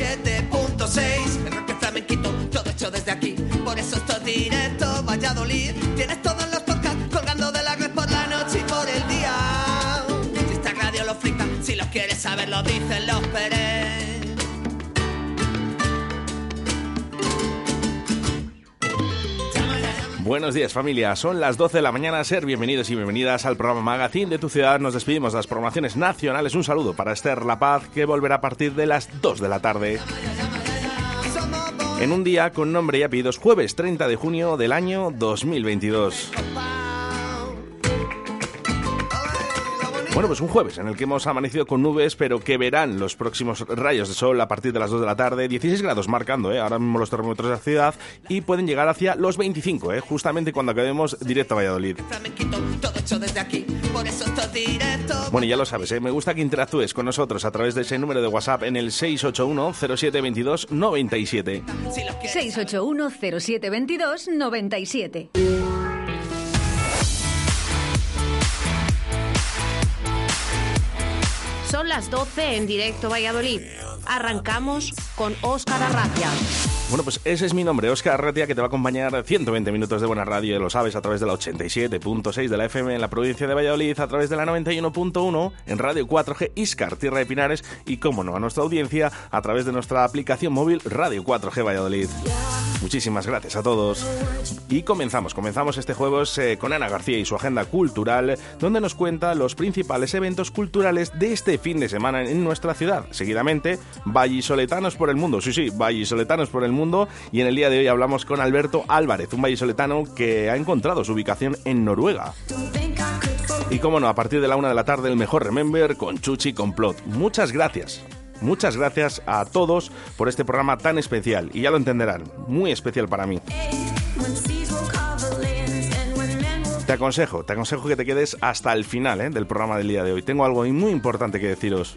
87.6. El rock flamenquito, todo hecho desde aquí. Por eso esto es directo, Valladolid. Tienes todos los podcasts colgando de la red por la noche y por el día. Si esta radio lo flipa, si los quieres saber, lo dicen los Pérez. Buenos días familia, son las 12 de la mañana, ser bienvenidos y bienvenidas al programa Magazine de tu ciudad. Nos despedimos de las programaciones nacionales. Un saludo para Esther La Paz que volverá a partir de las 2 de la tarde. En un día con nombre y apellidos, jueves 30 de junio del año 2022. Bueno, pues un jueves en el que hemos amanecido con nubes, pero que verán los próximos rayos de sol a partir de las 2 de la tarde. 16 grados marcando, ¿eh? ahora mismo los termómetros de la ciudad, y pueden llegar hacia los 25, ¿eh? justamente cuando acabemos directo a Valladolid. Bueno, ya lo sabes, ¿eh? me gusta que interactúes con nosotros a través de ese número de WhatsApp en el 681 0722 97. 681 0722 97. Son las 12 en directo Valladolid. Arrancamos con Óscar Arratia. Bueno, pues ese es mi nombre, Óscar Arratia, que te va a acompañar 120 minutos de buena radio, lo sabes, a través de la 87.6 de la FM en la provincia de Valladolid, a través de la 91.1 en Radio 4G Iscar, Tierra de Pinares, y, como no, a nuestra audiencia a través de nuestra aplicación móvil Radio 4G Valladolid. Muchísimas gracias a todos. Y comenzamos, comenzamos este jueves eh, con Ana García y su agenda cultural, donde nos cuenta los principales eventos culturales de este fin de semana en nuestra ciudad. Seguidamente, Vallisoletanos por el mundo, sí, sí, Vallisoletanos por el mundo, y en el día de hoy hablamos con Alberto Álvarez, un vallisoletano que ha encontrado su ubicación en Noruega. Y como no, a partir de la una de la tarde, el mejor Remember con Chuchi Complot. Muchas gracias. Muchas gracias a todos por este programa tan especial, y ya lo entenderán, muy especial para mí. Te aconsejo, te aconsejo que te quedes hasta el final ¿eh? del programa del día de hoy. Tengo algo muy importante que deciros.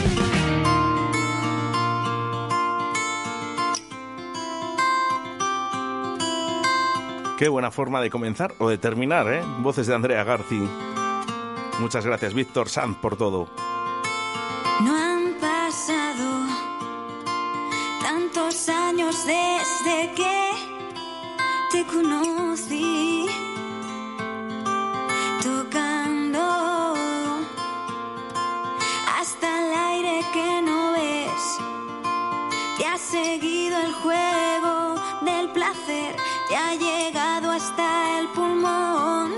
Qué buena forma de comenzar o de terminar, ¿eh? Voces de Andrea Garci. Muchas gracias, Víctor Sanz, por todo. No han pasado tantos años desde que te conocí. Tocando hasta el aire que no ves. Te ha seguido el juego del placer, te ha llegado hasta el pulmón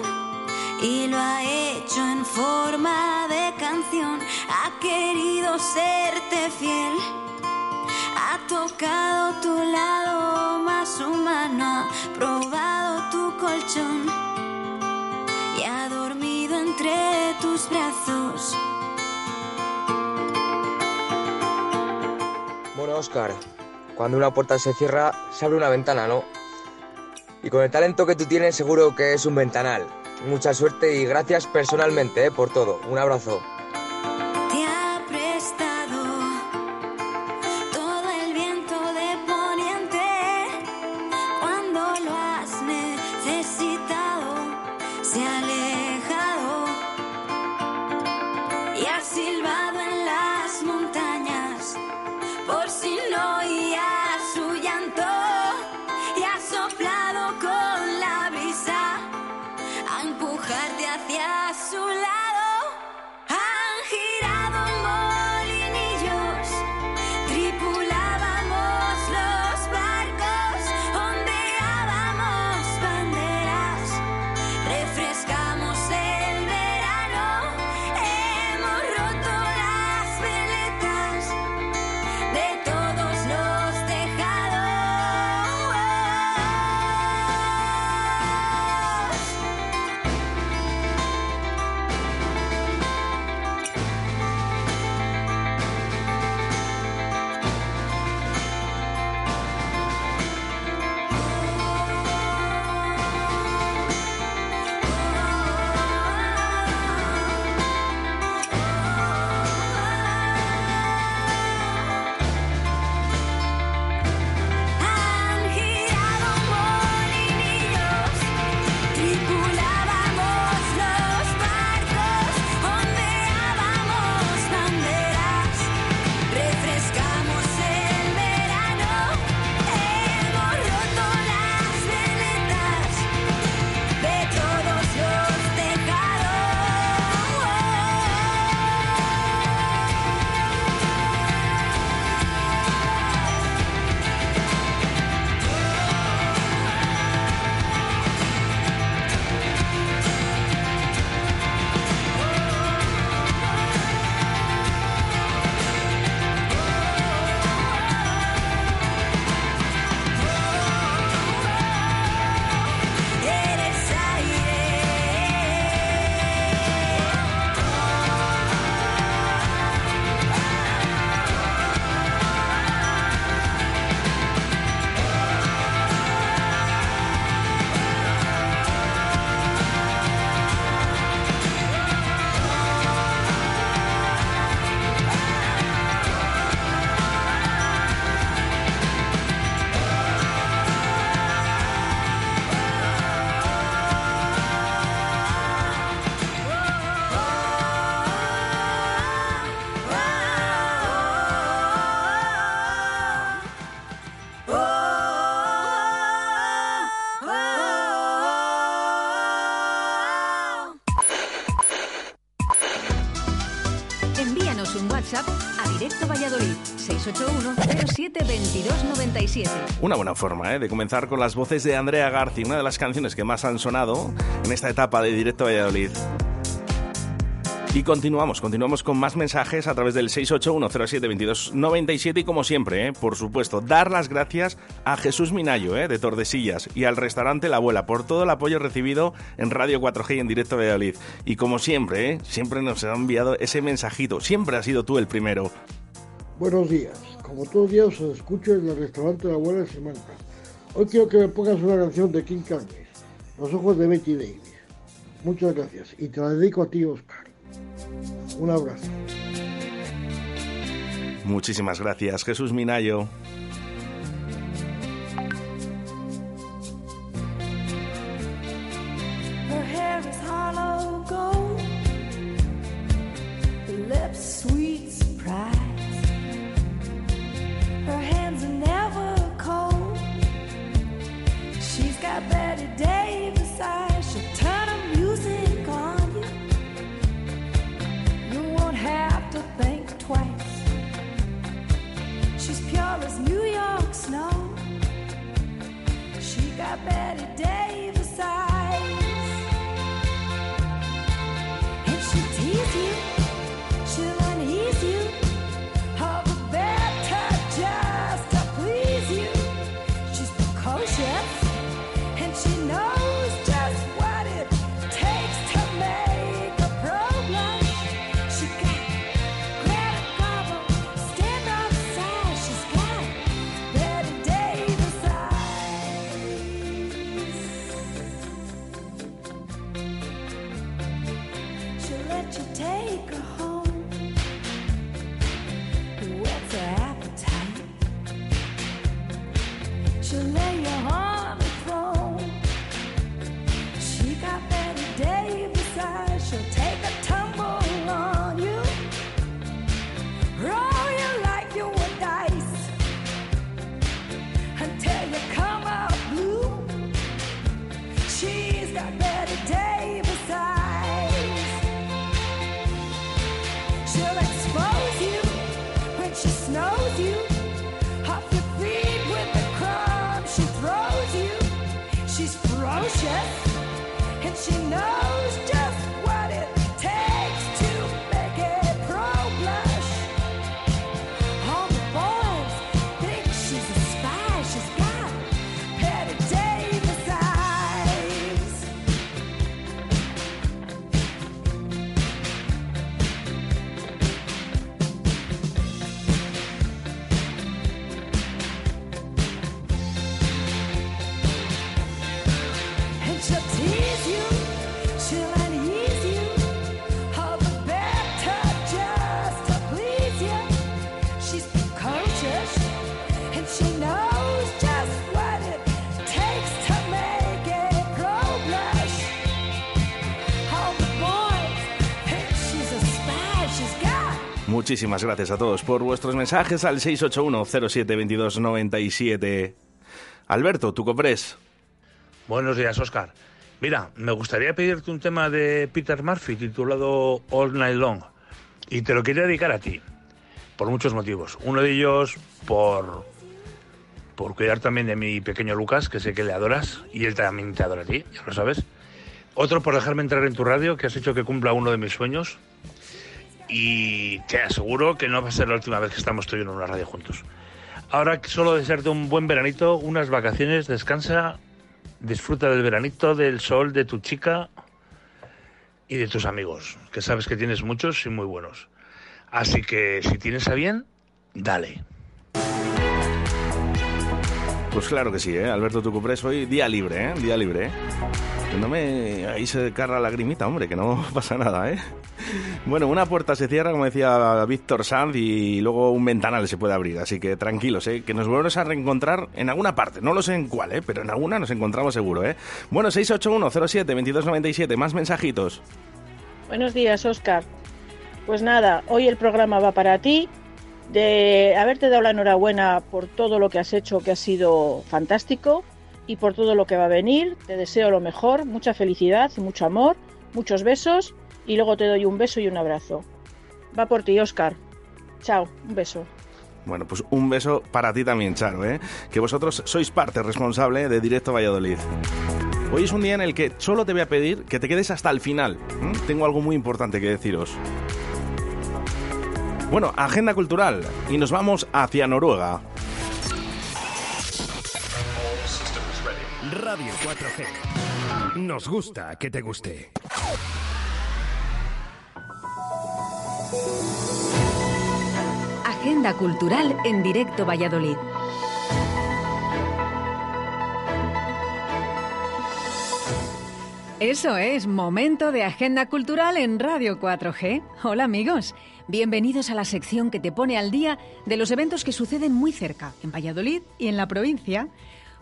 y lo ha hecho en forma de canción. Ha querido serte fiel, ha tocado tu lado más humano, ha probado tu colchón y ha dormido entre tus brazos. Bueno, Oscar, cuando una puerta se cierra, se abre una ventana, ¿no? Y con el talento que tú tienes, seguro que es un ventanal. Mucha suerte y gracias personalmente ¿eh? por todo. Un abrazo. Forma ¿eh? de comenzar con las voces de Andrea Garci, una de las canciones que más han sonado en esta etapa de Directo Valladolid. Y continuamos, continuamos con más mensajes a través del 681072297 y como siempre, ¿eh? por supuesto, dar las gracias a Jesús Minayo ¿eh? de Tordesillas y al restaurante La Abuela por todo el apoyo recibido en Radio 4G y en directo Valladolid. Y como siempre, siempre nos ha enviado ese mensajito, siempre has sido tú el primero. Buenos días, como todos los días os escucho en el restaurante La Abuela en Semana. Hoy quiero que me pongas una canción de King Carnes, Los ojos de Betty Davis. Muchas gracias y te la dedico a ti, Oscar. Un abrazo. Muchísimas gracias, Jesús Minayo. Muchísimas gracias a todos por vuestros mensajes al 681-072297. Alberto, tu copres. Buenos días, Oscar. Mira, me gustaría pedirte un tema de Peter Murphy titulado All Night Long. Y te lo quería dedicar a ti, por muchos motivos. Uno de ellos por, por cuidar también de mi pequeño Lucas, que sé que le adoras, y él también te adora a ti, ya lo sabes. Otro por dejarme entrar en tu radio, que has hecho que cumpla uno de mis sueños. Y te aseguro que no va a ser la última vez que estamos tú y yo en una radio juntos. Ahora solo desearte un buen veranito, unas vacaciones, descansa, disfruta del veranito, del sol, de tu chica y de tus amigos, que sabes que tienes muchos y muy buenos. Así que si tienes a bien, dale. Pues claro que sí, ¿eh? Alberto Tucupres, hoy día libre, ¿eh? Día libre, ¿eh? No me... Ahí se carga la lagrimita, hombre, que no pasa nada, ¿eh? Bueno, una puerta se cierra, como decía Víctor Sanz, y luego un ventanal se puede abrir. Así que tranquilos, ¿eh? Que nos volvemos a reencontrar en alguna parte. No lo sé en cuál, ¿eh? Pero en alguna nos encontramos seguro, ¿eh? Bueno, 681-07-2297, más mensajitos. Buenos días, Oscar. Pues nada, hoy el programa va para ti. De haberte dado la enhorabuena por todo lo que has hecho, que ha sido fantástico, y por todo lo que va a venir. Te deseo lo mejor, mucha felicidad mucho amor, muchos besos, y luego te doy un beso y un abrazo. Va por ti, Oscar. Chao, un beso. Bueno, pues un beso para ti también, Charo, ¿eh? que vosotros sois parte responsable de Directo Valladolid. Hoy es un día en el que solo te voy a pedir que te quedes hasta el final. Tengo algo muy importante que deciros. Bueno, agenda cultural y nos vamos hacia Noruega. Radio 4G. Nos gusta que te guste. Agenda cultural en directo Valladolid. Eso es, momento de agenda cultural en Radio 4G. Hola amigos, bienvenidos a la sección que te pone al día de los eventos que suceden muy cerca, en Valladolid y en la provincia.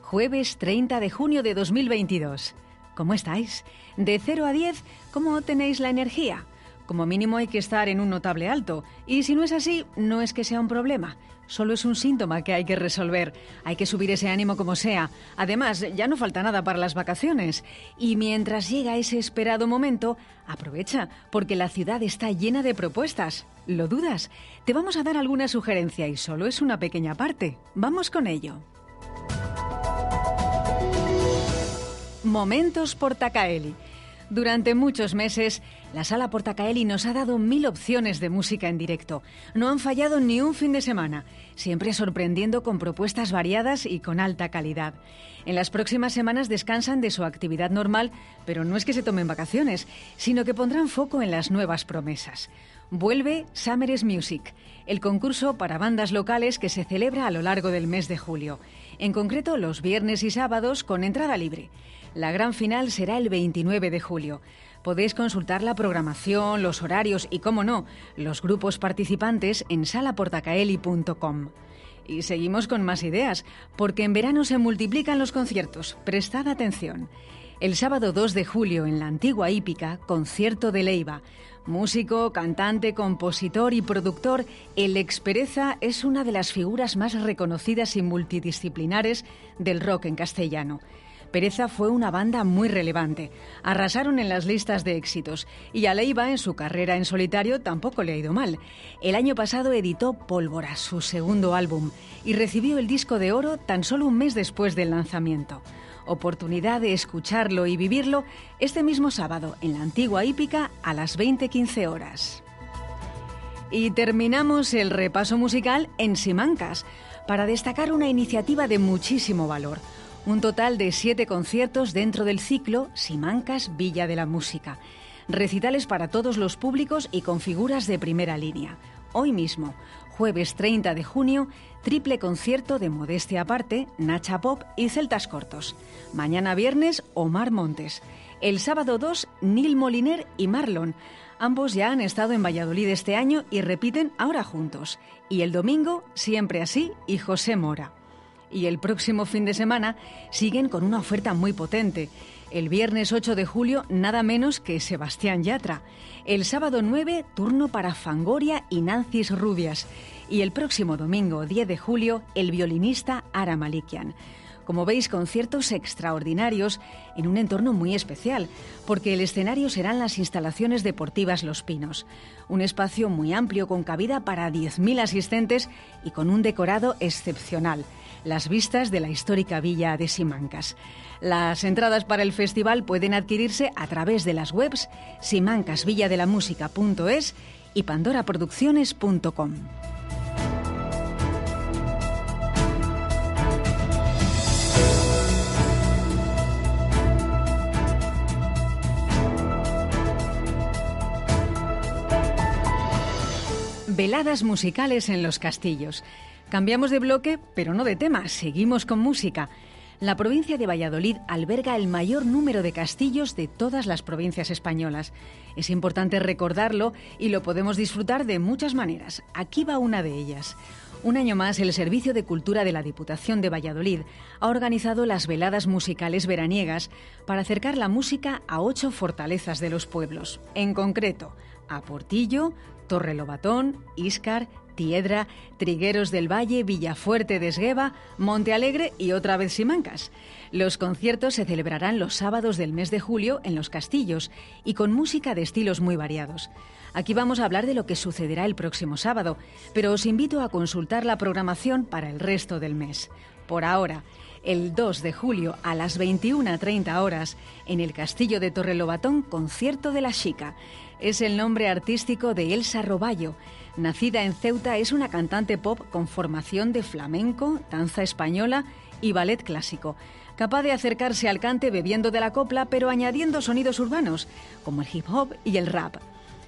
Jueves 30 de junio de 2022. ¿Cómo estáis? De 0 a 10, ¿cómo tenéis la energía? Como mínimo hay que estar en un notable alto, y si no es así, no es que sea un problema solo es un síntoma que hay que resolver. Hay que subir ese ánimo como sea. Además, ya no falta nada para las vacaciones. Y mientras llega ese esperado momento, aprovecha, porque la ciudad está llena de propuestas. ¿Lo dudas? Te vamos a dar alguna sugerencia y solo es una pequeña parte. Vamos con ello. Momentos Portacaeli. Durante muchos meses, la Sala Portacaeli nos ha dado mil opciones de música en directo. No han fallado ni un fin de semana, siempre sorprendiendo con propuestas variadas y con alta calidad. En las próximas semanas descansan de su actividad normal, pero no es que se tomen vacaciones, sino que pondrán foco en las nuevas promesas. Vuelve Summer's Music, el concurso para bandas locales que se celebra a lo largo del mes de julio, en concreto los viernes y sábados con entrada libre. La gran final será el 29 de julio. Podéis consultar la programación, los horarios y, cómo no, los grupos participantes en salaportacaeli.com. Y seguimos con más ideas, porque en verano se multiplican los conciertos. Prestad atención. El sábado 2 de julio en la antigua hípica, concierto de Leiva. Músico, cantante, compositor y productor, el Expereza es una de las figuras más reconocidas y multidisciplinares del rock en castellano. Pereza fue una banda muy relevante. Arrasaron en las listas de éxitos y a Leiva en su carrera en solitario tampoco le ha ido mal. El año pasado editó Pólvora, su segundo álbum, y recibió el disco de oro tan solo un mes después del lanzamiento. Oportunidad de escucharlo y vivirlo este mismo sábado en la antigua hípica a las 20.15 horas. Y terminamos el repaso musical en Simancas para destacar una iniciativa de muchísimo valor un total de siete conciertos dentro del ciclo Simancas Villa de la Música. Recitales para todos los públicos y con figuras de primera línea. Hoy mismo, jueves 30 de junio, triple concierto de Modestia Aparte, Nacha Pop y Celtas Cortos. Mañana viernes, Omar Montes. El sábado 2, Nil Moliner y Marlon. Ambos ya han estado en Valladolid este año y repiten ahora juntos. Y el domingo, siempre así, y José Mora y el próximo fin de semana siguen con una oferta muy potente. El viernes 8 de julio, nada menos que Sebastián Yatra. El sábado 9, turno para Fangoria y Nancis Rubias. Y el próximo domingo 10 de julio, el violinista Ara Malikian. Como veis, conciertos extraordinarios en un entorno muy especial, porque el escenario serán las instalaciones deportivas Los Pinos, un espacio muy amplio con cabida para 10.000 asistentes y con un decorado excepcional las vistas de la histórica villa de Simancas. Las entradas para el festival pueden adquirirse a través de las webs simancasvilladelamusica.es y pandoraproducciones.com. Veladas musicales en los castillos. Cambiamos de bloque, pero no de tema, seguimos con música. La provincia de Valladolid alberga el mayor número de castillos de todas las provincias españolas. Es importante recordarlo y lo podemos disfrutar de muchas maneras. Aquí va una de ellas. Un año más, el Servicio de Cultura de la Diputación de Valladolid ha organizado las veladas musicales veraniegas para acercar la música a ocho fortalezas de los pueblos. En concreto, a Portillo, Torre Lobatón, Íscar, Tiedra, Trigueros del Valle, Villafuerte de Esgueva, Monte Alegre y otra vez Simancas. Los conciertos se celebrarán los sábados del mes de julio en los castillos y con música de estilos muy variados. Aquí vamos a hablar de lo que sucederá el próximo sábado, pero os invito a consultar la programación para el resto del mes. Por ahora, el 2 de julio a las 21.30 horas, en el Castillo de Torrelobatón, concierto de la Chica. Es el nombre artístico de Elsa Roballo. Nacida en Ceuta, es una cantante pop con formación de flamenco, danza española y ballet clásico capaz de acercarse al cante bebiendo de la copla pero añadiendo sonidos urbanos, como el hip hop y el rap.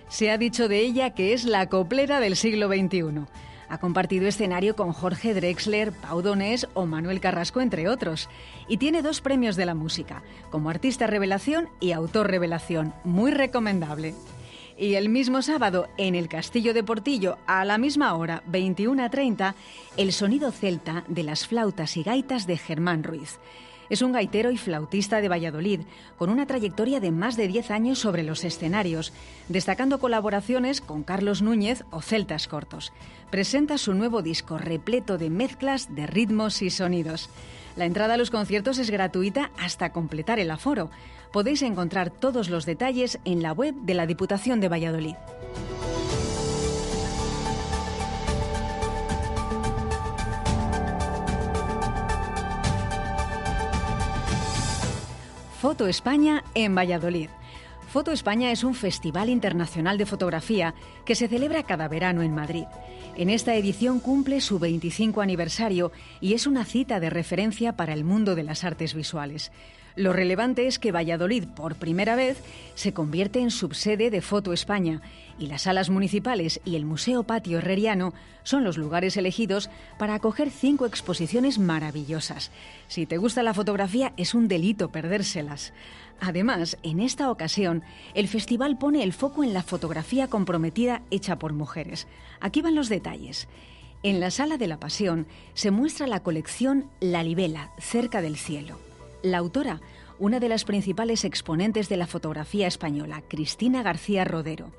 Se ha dicho de ella que es la coplera del siglo XXI. Ha compartido escenario con Jorge Drexler, Pau Donés o Manuel Carrasco, entre otros. Y tiene dos premios de la música, como artista revelación y autor revelación. Muy recomendable. Y el mismo sábado, en el Castillo de Portillo, a la misma hora, 21.30, el sonido celta de las flautas y gaitas de Germán Ruiz. Es un gaitero y flautista de Valladolid, con una trayectoria de más de 10 años sobre los escenarios, destacando colaboraciones con Carlos Núñez o Celtas Cortos. Presenta su nuevo disco repleto de mezclas de ritmos y sonidos. La entrada a los conciertos es gratuita hasta completar el aforo. Podéis encontrar todos los detalles en la web de la Diputación de Valladolid. Foto España en Valladolid. Foto España es un festival internacional de fotografía que se celebra cada verano en Madrid. En esta edición cumple su 25 aniversario y es una cita de referencia para el mundo de las artes visuales. Lo relevante es que Valladolid, por primera vez, se convierte en subsede de Foto España y las salas municipales y el Museo Patio Herreriano son los lugares elegidos para acoger cinco exposiciones maravillosas. Si te gusta la fotografía, es un delito perdérselas. Además, en esta ocasión, el festival pone el foco en la fotografía comprometida hecha por mujeres. Aquí van los detalles. En la Sala de la Pasión se muestra la colección La Libela, cerca del cielo. La autora, una de las principales exponentes de la fotografía española, Cristina García Rodero.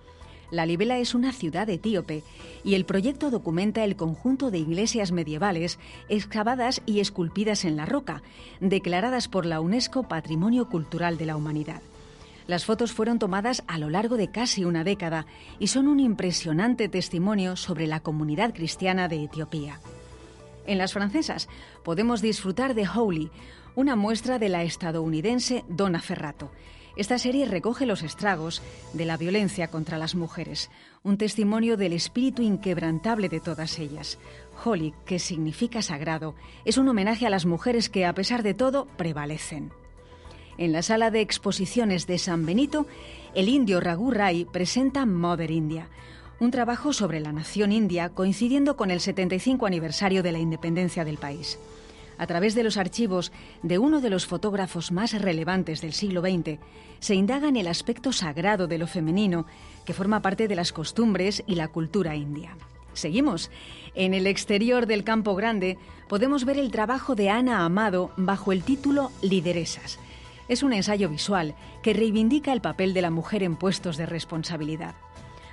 La Libela es una ciudad etíope y el proyecto documenta el conjunto de iglesias medievales excavadas y esculpidas en la roca, declaradas por la UNESCO Patrimonio Cultural de la Humanidad. Las fotos fueron tomadas a lo largo de casi una década y son un impresionante testimonio sobre la comunidad cristiana de Etiopía. En las francesas podemos disfrutar de Holy, una muestra de la estadounidense Donna Ferrato. Esta serie recoge los estragos de la violencia contra las mujeres, un testimonio del espíritu inquebrantable de todas ellas. Holy, que significa sagrado, es un homenaje a las mujeres que, a pesar de todo, prevalecen. En la sala de exposiciones de San Benito, el indio Raghu Rai presenta Mother India, un trabajo sobre la nación india coincidiendo con el 75 aniversario de la independencia del país a través de los archivos de uno de los fotógrafos más relevantes del siglo XX, se indaga en el aspecto sagrado de lo femenino que forma parte de las costumbres y la cultura india. Seguimos. En el exterior del Campo Grande podemos ver el trabajo de Ana Amado bajo el título Lideresas. Es un ensayo visual que reivindica el papel de la mujer en puestos de responsabilidad.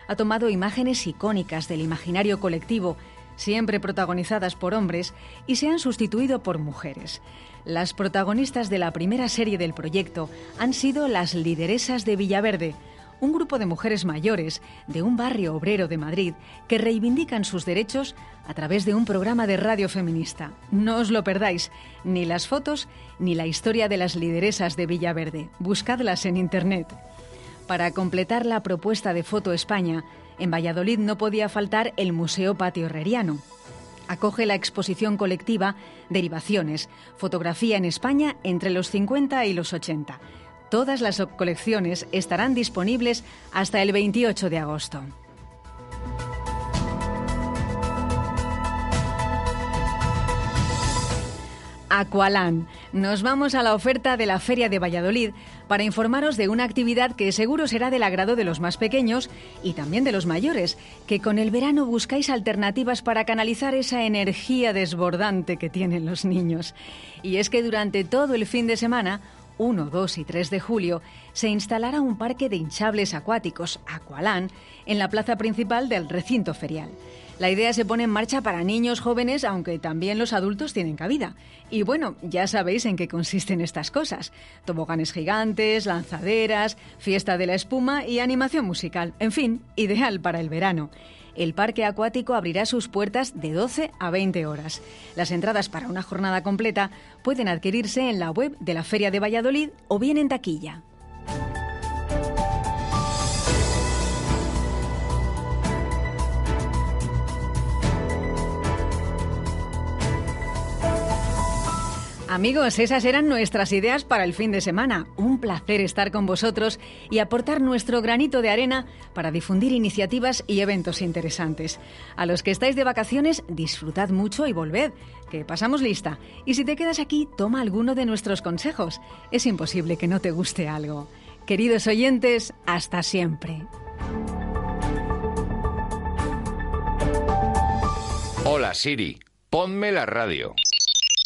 Ha tomado imágenes icónicas del imaginario colectivo siempre protagonizadas por hombres, y se han sustituido por mujeres. Las protagonistas de la primera serie del proyecto han sido las lideresas de Villaverde, un grupo de mujeres mayores de un barrio obrero de Madrid que reivindican sus derechos a través de un programa de radio feminista. No os lo perdáis, ni las fotos ni la historia de las lideresas de Villaverde. Buscadlas en Internet. Para completar la propuesta de Foto España, en Valladolid no podía faltar el Museo Patio Herreriano. Acoge la exposición colectiva Derivaciones, fotografía en España entre los 50 y los 80. Todas las colecciones estarán disponibles hasta el 28 de agosto. Aqualan. Nos vamos a la oferta de la Feria de Valladolid para informaros de una actividad que seguro será del agrado de los más pequeños y también de los mayores, que con el verano buscáis alternativas para canalizar esa energía desbordante que tienen los niños. Y es que durante todo el fin de semana 1, 2 y 3 de julio se instalará un parque de hinchables acuáticos, Aqualan, en la plaza principal del recinto ferial. La idea se pone en marcha para niños jóvenes, aunque también los adultos tienen cabida. Y bueno, ya sabéis en qué consisten estas cosas. Toboganes gigantes, lanzaderas, fiesta de la espuma y animación musical. En fin, ideal para el verano. El parque acuático abrirá sus puertas de 12 a 20 horas. Las entradas para una jornada completa pueden adquirirse en la web de la Feria de Valladolid o bien en taquilla. Amigos, esas eran nuestras ideas para el fin de semana. Un placer estar con vosotros y aportar nuestro granito de arena para difundir iniciativas y eventos interesantes. A los que estáis de vacaciones, disfrutad mucho y volved, que pasamos lista. Y si te quedas aquí, toma alguno de nuestros consejos. Es imposible que no te guste algo. Queridos oyentes, hasta siempre. Hola Siri, ponme la radio.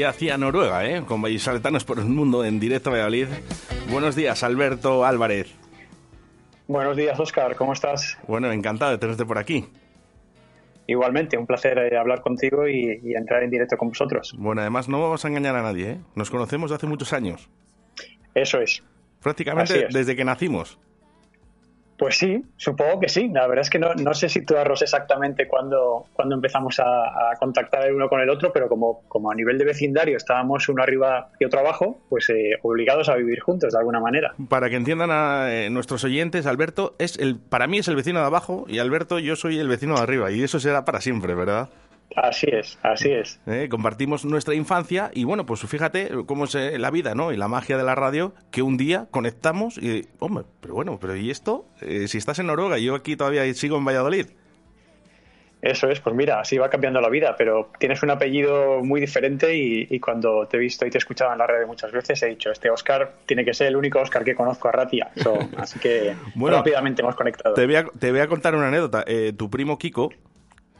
Y hacia Noruega, ¿eh? con vallisoletanos por el mundo en directo a Valladolid. Buenos días, Alberto Álvarez. Buenos días, Oscar. ¿Cómo estás? Bueno, encantado de tenerte por aquí. Igualmente, un placer eh, hablar contigo y, y entrar en directo con vosotros. Bueno, además no vamos a engañar a nadie, ¿eh? Nos conocemos de hace muchos años. Eso es. Prácticamente es. desde que nacimos. Pues sí, supongo que sí. La verdad es que no, no sé situarnos exactamente cuándo, cuándo empezamos a, a contactar el uno con el otro, pero como, como a nivel de vecindario estábamos uno arriba y otro abajo, pues eh, obligados a vivir juntos de alguna manera. Para que entiendan a eh, nuestros oyentes, Alberto es el, para mí es el vecino de abajo y Alberto yo soy el vecino de arriba y eso será para siempre, ¿verdad? Así es, así es. Eh, compartimos nuestra infancia y bueno, pues fíjate cómo es eh, la vida, ¿no? Y la magia de la radio, que un día conectamos y, hombre, pero bueno, pero ¿y esto? Eh, si estás en Noruega yo aquí todavía sigo en Valladolid. Eso es, pues mira, así va cambiando la vida, pero tienes un apellido muy diferente y, y cuando te he visto y te he escuchado en la red muchas veces he dicho, este Oscar tiene que ser el único Oscar que conozco a Ratia. So, así que Bueno, rápidamente hemos conectado. Te voy a, te voy a contar una anécdota. Eh, tu primo Kiko,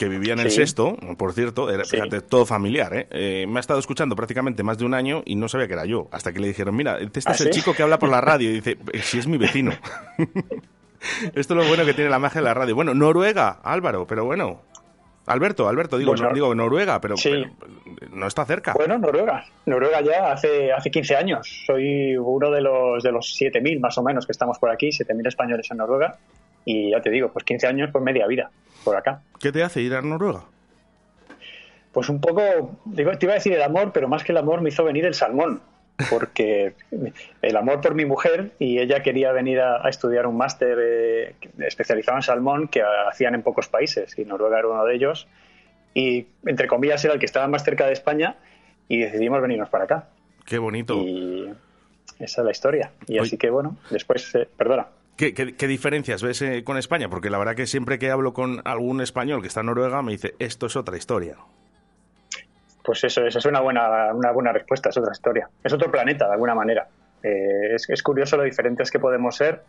que vivía en el Sí. sexto, por cierto, era fíjate, todo familiar, ¿eh? Eh, me ha estado escuchando prácticamente más de un año y no sabía que era yo. Hasta que le dijeron, mira, este ¿Ah, es el sí? chico que habla por la radio. Y dice, "Eh, si es mi vecino. Esto es lo bueno que tiene la magia de la radio. Bueno, Noruega, Álvaro, pero bueno. Alberto, Alberto, digo, no- digo Noruega, pero, Sí. pero no está cerca. Bueno, Noruega. Noruega ya hace, hace 15 años. Soy uno de los, de los 7.000 más o menos que estamos por aquí, 7.000 españoles en Noruega. Y ya te digo, pues 15 años, pues media vida por acá. ¿Qué te hace ir a Noruega? Pues un poco, digo, te iba a decir el amor, pero más que el amor me hizo venir el salmón. Porque el amor por mi mujer y ella quería venir a, a estudiar un máster eh, especializado en salmón que hacían en pocos países y Noruega era uno de ellos. Y entre comillas era el que estaba más cerca de España y decidimos venirnos para acá. Qué bonito. Y esa es la historia. Y así que bueno, después, eh, perdona. ¿Qué, diferencias ves eh, con España? Porque la verdad que siempre que hablo con algún español que está en Noruega me dice, esto es otra historia. Pues eso, esa es una buena, una buena respuesta, es otra historia. Es otro planeta, de alguna manera. Eh, es, es curioso lo diferentes que podemos ser,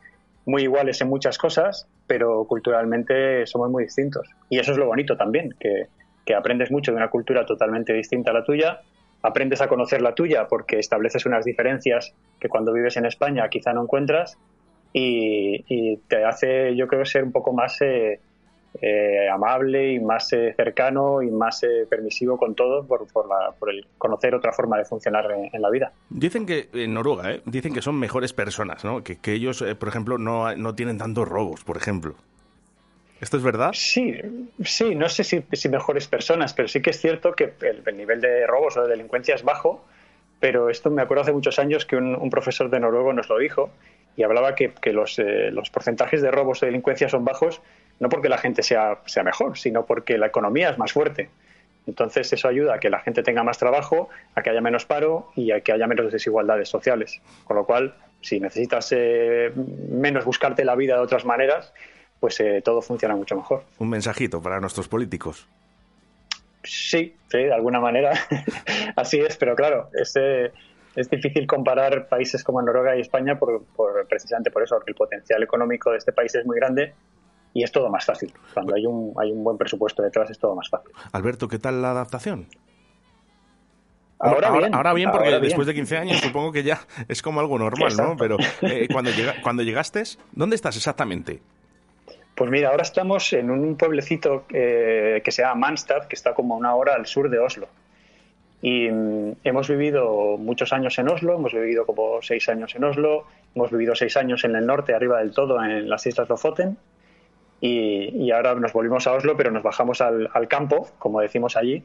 muy iguales en muchas cosas, pero culturalmente somos muy distintos. Y eso es lo bonito también, que, que aprendes mucho de una cultura totalmente distinta a la tuya, aprendes a conocer la tuya porque estableces unas diferencias que cuando vives en España quizá no encuentras y, y te hace, yo creo, ser un poco más eh, eh, amable y más eh, cercano y más eh, permisivo con todo por, por, la- por el conocer otra forma de funcionar en, en la vida. Dicen que en Noruega, ¿eh? dicen que son mejores personas, ¿no? Que, que ellos, eh, por ejemplo, no, no tienen tantos robos, por ejemplo. ¿Esto es verdad? Sí, sí, no sé si, si mejores personas, pero sí que es cierto que el, el nivel de robos o de delincuencia es bajo, pero esto me acuerdo hace muchos años que un, un profesor de noruego nos lo dijo y hablaba que, que los, eh, los porcentajes de robos o delincuencia son bajos no porque la gente sea, sea mejor, sino porque la economía es más fuerte. Entonces eso ayuda a que la gente tenga más trabajo, a que haya menos paro y a que haya menos desigualdades sociales. Con lo cual, si necesitas eh, menos buscarte la vida de otras maneras, pues eh, todo funciona mucho mejor. Un mensajito para nuestros políticos. Sí, sí, de alguna manera así es, pero claro, es, eh, es difícil comparar países como Noruega y España por, por, precisamente por eso, porque el potencial económico de este país es muy grande y es todo más fácil. Cuando hay un, hay un buen presupuesto detrás es todo más fácil. Alberto, ¿qué tal la adaptación? Ahora, ahora, bien. Ahora bien, porque ahora después de bien. 15 años supongo que ya es como algo normal, ¿no? Pero eh, cuando, llega, cuando llegaste, ¿dónde estás exactamente? Pues mira, ahora estamos en un pueblecito eh, que se llama Manstad, que está como a una hora al sur de Oslo. Y mm, hemos vivido muchos años en Oslo, hemos vivido como seis años en Oslo, hemos vivido seis años en el norte, arriba del todo, en las Islas Lofoten. Y, y ahora nos volvimos a Oslo, pero nos bajamos al, al campo, como decimos allí,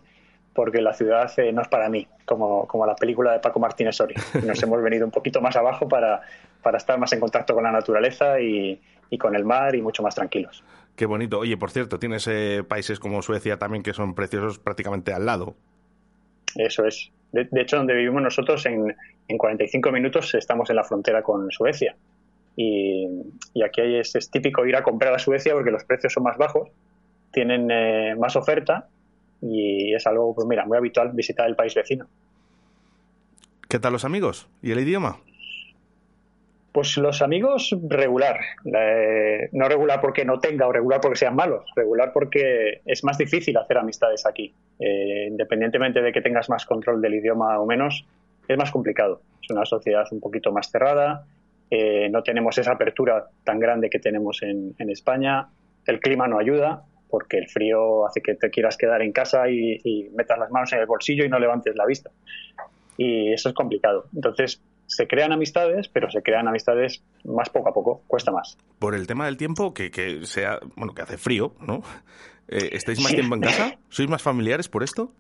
porque la ciudad eh, no es para mí, como, como la película de Paco Martínez Soria. Nos hemos venido un poquito más abajo para, para estar más en contacto con la naturaleza y, y con el mar y mucho más tranquilos. Qué bonito. Oye, por cierto, tienes eh, países como Suecia también que son preciosos prácticamente al lado. Eso es. De, hecho, donde vivimos nosotros, en, en 45 minutos estamos en la frontera con Suecia. Y, y aquí es, es típico ir a comprar a Suecia porque los precios son más bajos, tienen eh, más oferta y es algo, pues mira, muy habitual visitar el país vecino. ¿Qué tal los amigos? ¿Y el idioma? Pues los amigos regular. Eh, no regular porque no tenga o regular porque sean malos. Regular porque es más difícil hacer amistades aquí. Eh, independientemente de que tengas más control del idioma o menos, es más complicado. Es una sociedad un poquito más cerrada. eh, no tenemos esa apertura tan grande que tenemos en, España. El clima no ayuda porque el frío hace que te quieras quedar en casa y, y metas las manos en el bolsillo y no levantes la vista. Y eso es complicado. Entonces, se crean amistades, pero se crean amistades más poco a poco, cuesta más. Por el tema del tiempo, que, que sea, bueno, que hace frío, ¿no? Eh, ¿Estáis más Sí. tiempo en casa? ¿Sois más familiares por esto?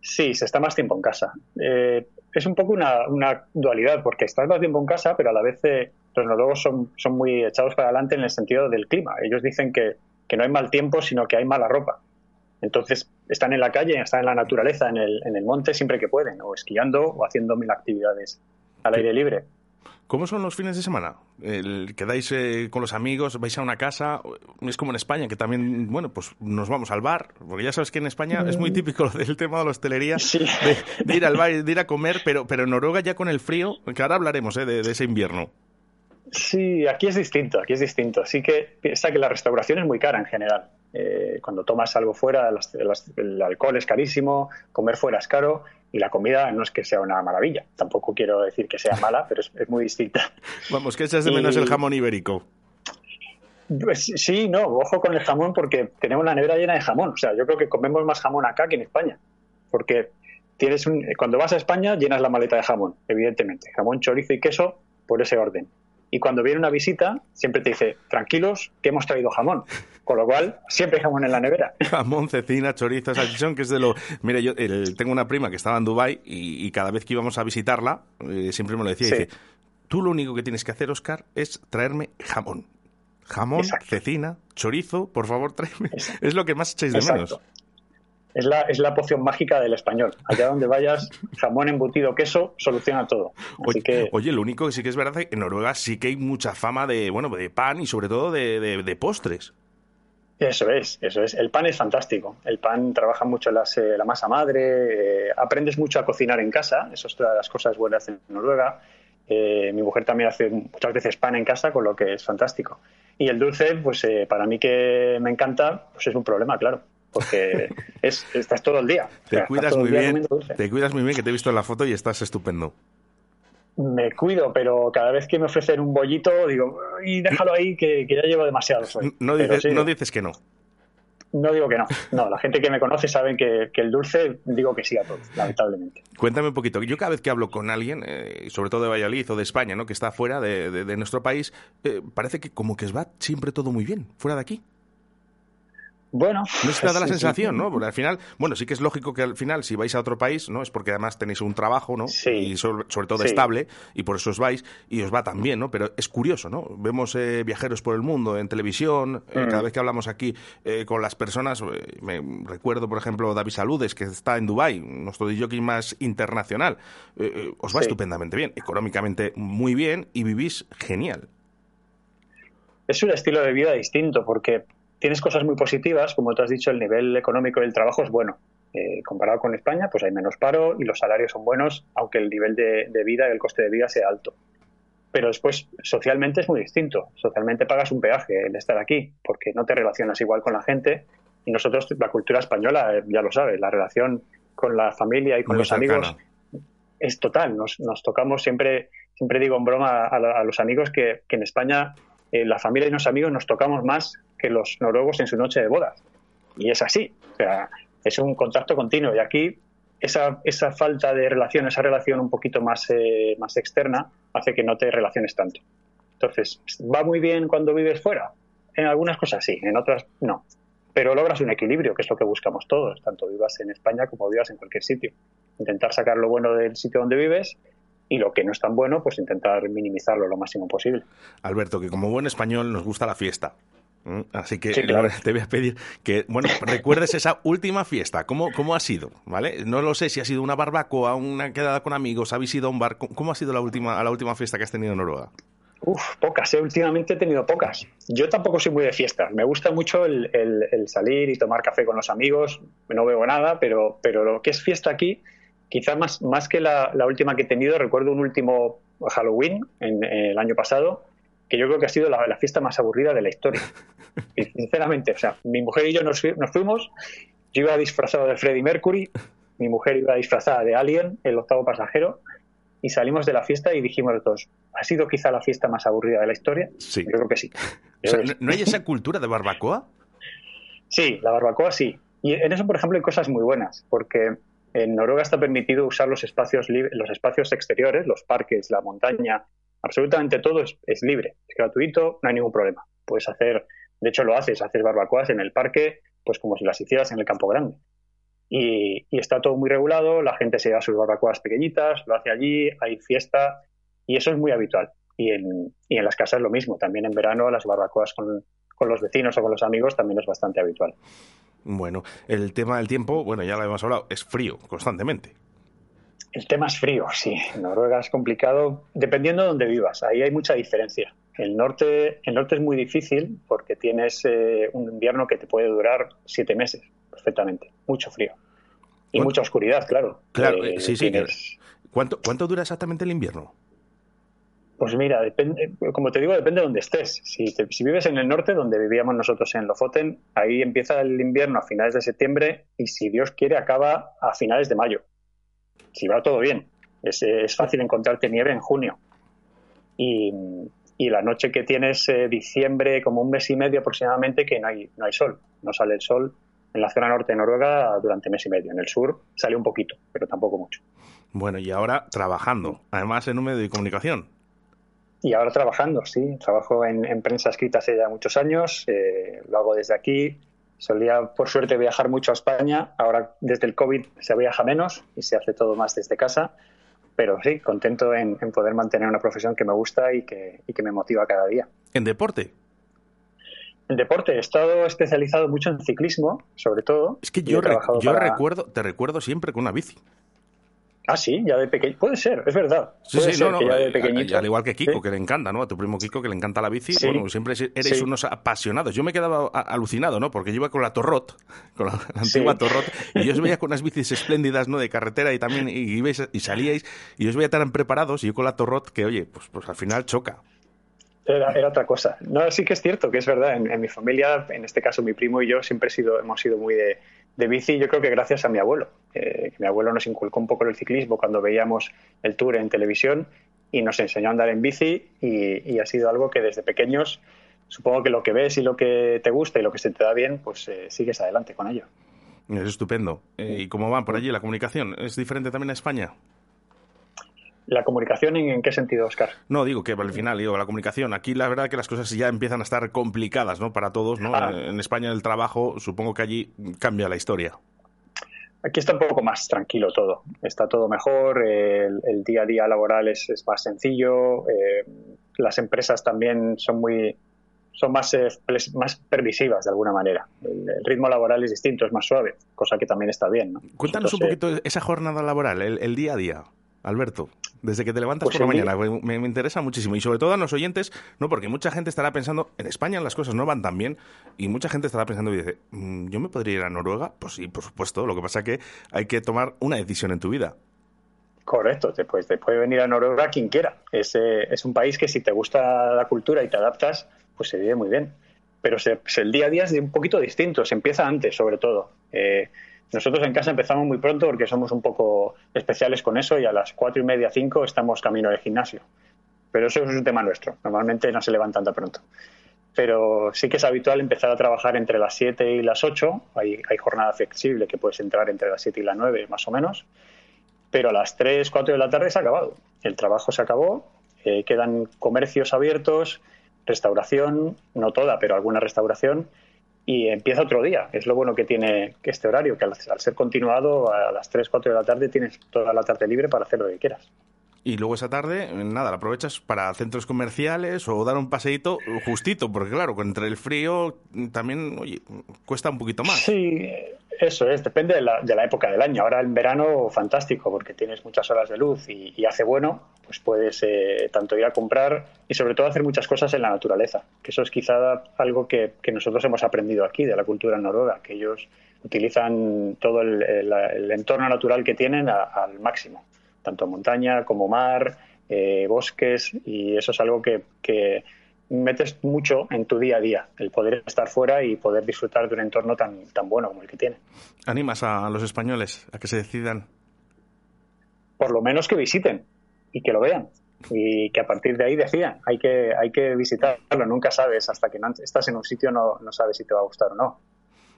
Sí, se está más tiempo en casa. Eh, es un poco una, una dualidad, porque estás más tiempo en casa, pero a la vez eh, los noruegos son, son muy echados para adelante en el sentido del clima. Ellos dicen que, que no hay mal tiempo, sino que hay mala ropa. Entonces están en la calle, están en la naturaleza, en el, en el monte siempre que pueden, o esquiando o haciendo mil actividades al aire libre. ¿Cómo son los fines de semana? El, ¿Quedáis eh, con los amigos? ¿Vais a una casa? Es como en España, que también, bueno, pues nos vamos al bar. Porque ya sabes que en España es muy típico lo del tema de la hostelería, de, de ir al bar, de ir a comer, pero, pero en Noruega ya con el frío, que ahora hablaremos eh, de, de ese invierno. Sí, aquí es distinto, aquí es distinto. Así que piensa que la restauración es muy cara en general. Eh, cuando tomas algo fuera, las- las- el alcohol es carísimo, comer fuera es caro y la comida no es que sea una maravilla. Tampoco quiero decir que sea mala, pero es, es muy distinta. Vamos, que echas de menos Y- el jamón ibérico. Pues sí, no, ojo con el jamón porque tenemos la nevera llena de jamón. O sea, yo creo que comemos más jamón acá que en España. Porque tienes un, cuando vas a España llenas la maleta de jamón, evidentemente. Jamón, chorizo y queso por ese orden. Y cuando viene una visita, siempre te dice, tranquilos, que hemos traído jamón. Con lo cual, siempre hay jamón en la nevera. Jamón, cecina, chorizo, salchichón, que es de lo... Mira, yo el- tengo una prima que estaba en Dubái y, y cada vez que íbamos a visitarla, eh, siempre me lo decía, Sí. dice, tú lo único que tienes que hacer, Oscar, es traerme jamón. Jamón, cecina, chorizo, por favor, tráeme. Es lo que más echáis de Exacto. menos. Es la, es la poción mágica del español. Allá donde vayas, jamón, embutido, queso, soluciona todo. Así Oye, que oye, lo único que sí que es verdad es que en Noruega sí que hay mucha fama de, bueno, de pan y sobre todo de, de- de postres. Eso es, eso es. El pan es fantástico. El pan trabaja mucho las, eh, la masa madre, eh, aprendes mucho a cocinar en casa, eso es todas las cosas buenas en Noruega. Eh, mi mujer también hace muchas veces pan en casa, con lo que es fantástico. Y el dulce, pues eh, para mí que me encanta, pues es un problema, claro, porque es, estás todo el día. O sea, Te cuidas muy bien, te cuidas muy bien, que te he visto en la foto y estás estupendo. Me cuido, pero cada vez que me ofrecen un bollito, digo, y déjalo ahí, que, que ya llevo demasiados hoy. No dices, sí, no dices que no. No digo que no. No, la gente que me conoce sabe que, que el dulce digo que sí a todo, lamentablemente. Cuéntame un poquito. Yo cada vez que hablo con alguien, eh, sobre todo de Valladolid o de España, ¿no? que está fuera de, de- de nuestro país, eh, parece que como que os va siempre todo muy bien, fuera de aquí. Bueno, no se te da la sí, sí. sensación, ¿no? Porque al final, bueno, sí que es lógico que al final, si vais a otro país, ¿no? Es porque además tenéis un trabajo, ¿no? Y sobre, sobre todo Sí. estable, y por eso os vais, y os va tan bien, ¿no? Pero es curioso, ¿no? Vemos eh, viajeros por el mundo en televisión, eh, Mm. cada vez que hablamos aquí eh, con las personas, eh, me recuerdo, por ejemplo, David Saludes, que está en Dubái, nuestro jockey más internacional. Eh, eh, os va Sí. estupendamente bien, económicamente muy bien, y vivís genial. es un estilo de vida distinto porque tienes cosas muy positivas, como tú has dicho, el nivel económico del trabajo es bueno. Eh, comparado con España, pues hay menos paro y los salarios son buenos, aunque el nivel de, de vida, el coste de vida sea alto. Pero después, socialmente es muy distinto. Socialmente pagas un peaje el estar aquí, porque no te relacionas igual con la gente. Y nosotros, la cultura española, eh, ya lo sabes, la relación con la familia y con Muy los amigos es total. Nos, nos tocamos siempre, siempre digo en broma a, a los amigos que, que en España eh, la familia y los amigos nos tocamos más que los noruegos en su noche de bodas. Y es así. O sea, es un contacto continuo. Y aquí esa, esa falta de relación, esa relación un poquito más, eh, más externa, hace que no te relaciones tanto. Entonces, ¿va muy bien cuando vives fuera? En algunas cosas sí, en otras no. Pero logras un equilibrio, que es lo que buscamos todos, tanto vivas en España como vivas en cualquier sitio. Intentar sacar lo bueno del sitio donde vives y lo que no es tan bueno, pues intentar minimizarlo lo máximo posible. Alberto, que como buen español nos gusta la fiesta. ¿Mm? Así que Sí, claro. te voy a pedir que, bueno, recuerdes esa última fiesta. ¿Cómo, ¿Cómo ha sido? ¿Vale? No lo sé si ha sido una barbacoa, una quedada con amigos, habéis ido a un bar. ¿Cómo- ¿Cómo ha sido la última, la última fiesta que has tenido en Noruega? Uf, pocas, ¿eh? últimamente he tenido pocas. Yo tampoco soy muy de fiestas. Me gusta mucho el, el- el salir y tomar café con los amigos. No bebo nada, pero, pero lo que es fiesta aquí, quizás más, más que la, la última que he tenido, recuerdo un último Halloween en, en el año pasado, que yo creo que ha sido la, la fiesta más aburrida de la historia. Y, sinceramente, o sea, mi mujer y yo nos, nos fuimos, yo iba disfrazado de Freddie Mercury, mi mujer iba disfrazada de Alien, el octavo pasajero, y salimos de la fiesta y dijimos los dos, ¿ha sido quizá la fiesta más aburrida de la historia? Sí. Yo creo que sí. O sea, ¿no, no hay esa cultura de barbacoa? Sí, la barbacoa sí. Y en eso, por ejemplo, hay cosas muy buenas, porque en Noruega está permitido usar los espacios, los espacios exteriores, los parques, la montaña, absolutamente todo es, es libre, es gratuito, no hay ningún problema. Puedes hacer, de hecho lo haces, haces barbacoas en el parque, pues como si las hicieras en el campo grande. Y, y está todo muy regulado, la gente se lleva sus barbacoas pequeñitas, lo hace allí, hay fiesta, y eso es muy habitual. Y en, y en las casas lo mismo, también en verano las barbacoas con, con los vecinos o con los amigos también es bastante habitual. Bueno, el tema del tiempo, bueno, ya lo hemos hablado, es frío constantemente. El tema es frío, sí. Noruega es complicado, dependiendo de donde vivas. Ahí hay mucha diferencia. El norte, el norte es muy difícil porque tienes eh, un invierno que te puede durar siete meses perfectamente. Mucho frío. Y Bueno. mucha oscuridad, claro. Claro, Eh, eh, sí, sí. tienes- ¿Cuánto, ¿Cuánto dura exactamente el invierno? Pues mira, depende, como te digo, depende de donde estés. Si, vives en el norte, donde vivíamos nosotros en Lofoten, ahí empieza el invierno a finales de septiembre y si Dios quiere acaba a finales de mayo. Si va todo bien. Es, fácil encontrarte nieve en junio. Y, y la noche que tienes eh, diciembre, como un mes y medio aproximadamente, que no hay, no hay sol. No sale el sol en la zona norte de Noruega durante mes y medio. En el sur sale un poquito, pero tampoco mucho. Bueno, y ahora trabajando, además en un medio de comunicación. Y ahora trabajando, sí. Trabajo en, en prensa escrita hace ya muchos años. eh, lo hago desde aquí. Solía, por suerte, viajar mucho a España. Ahora, desde el COVID, se viaja menos y se hace todo más desde casa. Pero sí, contento en, en poder mantener una profesión que me gusta y que, y que me motiva cada día. ¿En deporte? En deporte, he estado especializado mucho en ciclismo, sobre todo. Es que yo, he re- trabajado yo para- recuerdo, te recuerdo siempre con una bici. Ah, sí, ya de pequeño. Puede ser, es verdad. Sí, sí, no, ya de eh, pequeñito. al igual que Kiko, Sí. que le encanta, ¿no? A tu primo Kiko, que le encanta la bici. Sí. Bueno, siempre eres Sí. unos apasionados. Yo me quedaba alucinado, ¿no? Porque yo iba con la Torrot, con la, antigua Torrot, y yo os veía con unas bicis espléndidas, ¿no? De carretera y también, y, ibais- y salíais, y os veía tan preparados, y yo con la Torrot, que, oye, pues, pues al final choca. Era, era otra cosa. No, sí que es cierto, que es verdad. En, en mi familia, en este caso mi primo y yo, siempre he sido, hemos sido muy de, de bici. Yo creo que gracias a mi abuelo. Eh, que mi abuelo nos inculcó un poco el ciclismo cuando veíamos el tour en televisión y nos enseñó a andar en bici y, y ha sido algo que desde pequeños, supongo que lo que ves y lo que te gusta y lo que se te da bien, pues eh, sigues adelante con ello. Es estupendo. Eh, ¿Y cómo van por allí la comunicación? ¿Es diferente también a España? ¿La comunicación en, en qué sentido, Oscar? No, digo que al final, digo, la comunicación. Aquí la verdad que las cosas ya empiezan a estar complicadas, ¿no? Para todos, ¿no? Ah. En España el trabajo, supongo que allí cambia la historia. Aquí está un poco más tranquilo todo. Está todo mejor, el, el día a día laboral es, es más sencillo, eh, las empresas también son muy son más, eh, más permisivas de alguna manera. El, el ritmo laboral es distinto, es más suave, cosa que también está bien. ¿no? Cuéntanos un eh, poquito esa jornada laboral, el, el día a día, Alberto. Desde que te levantas Pues por la mañana, me, me interesa muchísimo. Y sobre todo a los oyentes, no, porque mucha gente estará pensando, en España las cosas no van tan bien, y mucha gente estará pensando y dice, "Mm, ¿yo me podría ir a Noruega? Pues sí, por supuesto. Lo que pasa que hay que tomar una decisión en tu vida. Correcto, te, pues, te puede venir a Noruega quien quiera. Es, eh, es un país que si te gusta la cultura y te adaptas, pues se vive muy bien. Pero se- se- el día a día es un poquito distinto, se empieza antes sobre todo. Eh, nosotros en casa empezamos muy pronto porque somos un poco especiales con eso y a las cuatro y media, cinco estamos camino del gimnasio. Pero eso es un tema nuestro, normalmente no se levantan tan pronto. Pero sí que es habitual empezar a trabajar entre las 7 y las 8. Hay, jornada flexible que puedes entrar entre las 7 y las 9 más o menos pero a las 3, 4 de la tarde se ha acabado. El trabajo se acabó, eh, quedan comercios abiertos, restauración, no toda, pero alguna restauración, y empieza otro día. Es lo bueno que tiene este horario, que al, al ser continuado a las 3, 4 de la tarde tienes toda la tarde libre para hacer lo que quieras. Y luego esa tarde, nada, la aprovechas para centros comerciales o dar un paseíto justito, porque claro, entre el frío también, cuesta un poquito más. Sí, eso es, depende de la, época del año. Ahora en verano, fantástico, porque tienes muchas horas de luz y, hace bueno, pues puedes eh, tanto ir a comprar y sobre todo hacer muchas cosas en la naturaleza, que eso es quizá algo que, que nosotros hemos aprendido aquí de la cultura noruega, que ellos utilizan todo el, entorno natural que tienen al máximo, tanto montaña como mar, eh, bosques, y eso es algo que, que metes mucho en tu día a día, el poder estar fuera y poder disfrutar de un entorno tan, tan bueno como el que tiene. ¿Animas a los españoles a que se decidan? Por lo menos que visiten y que lo vean y que a partir de ahí decidan. Hay que, hay que visitarlo, nunca sabes, hasta que no estás en un sitio no, no sabes si te va a gustar o no.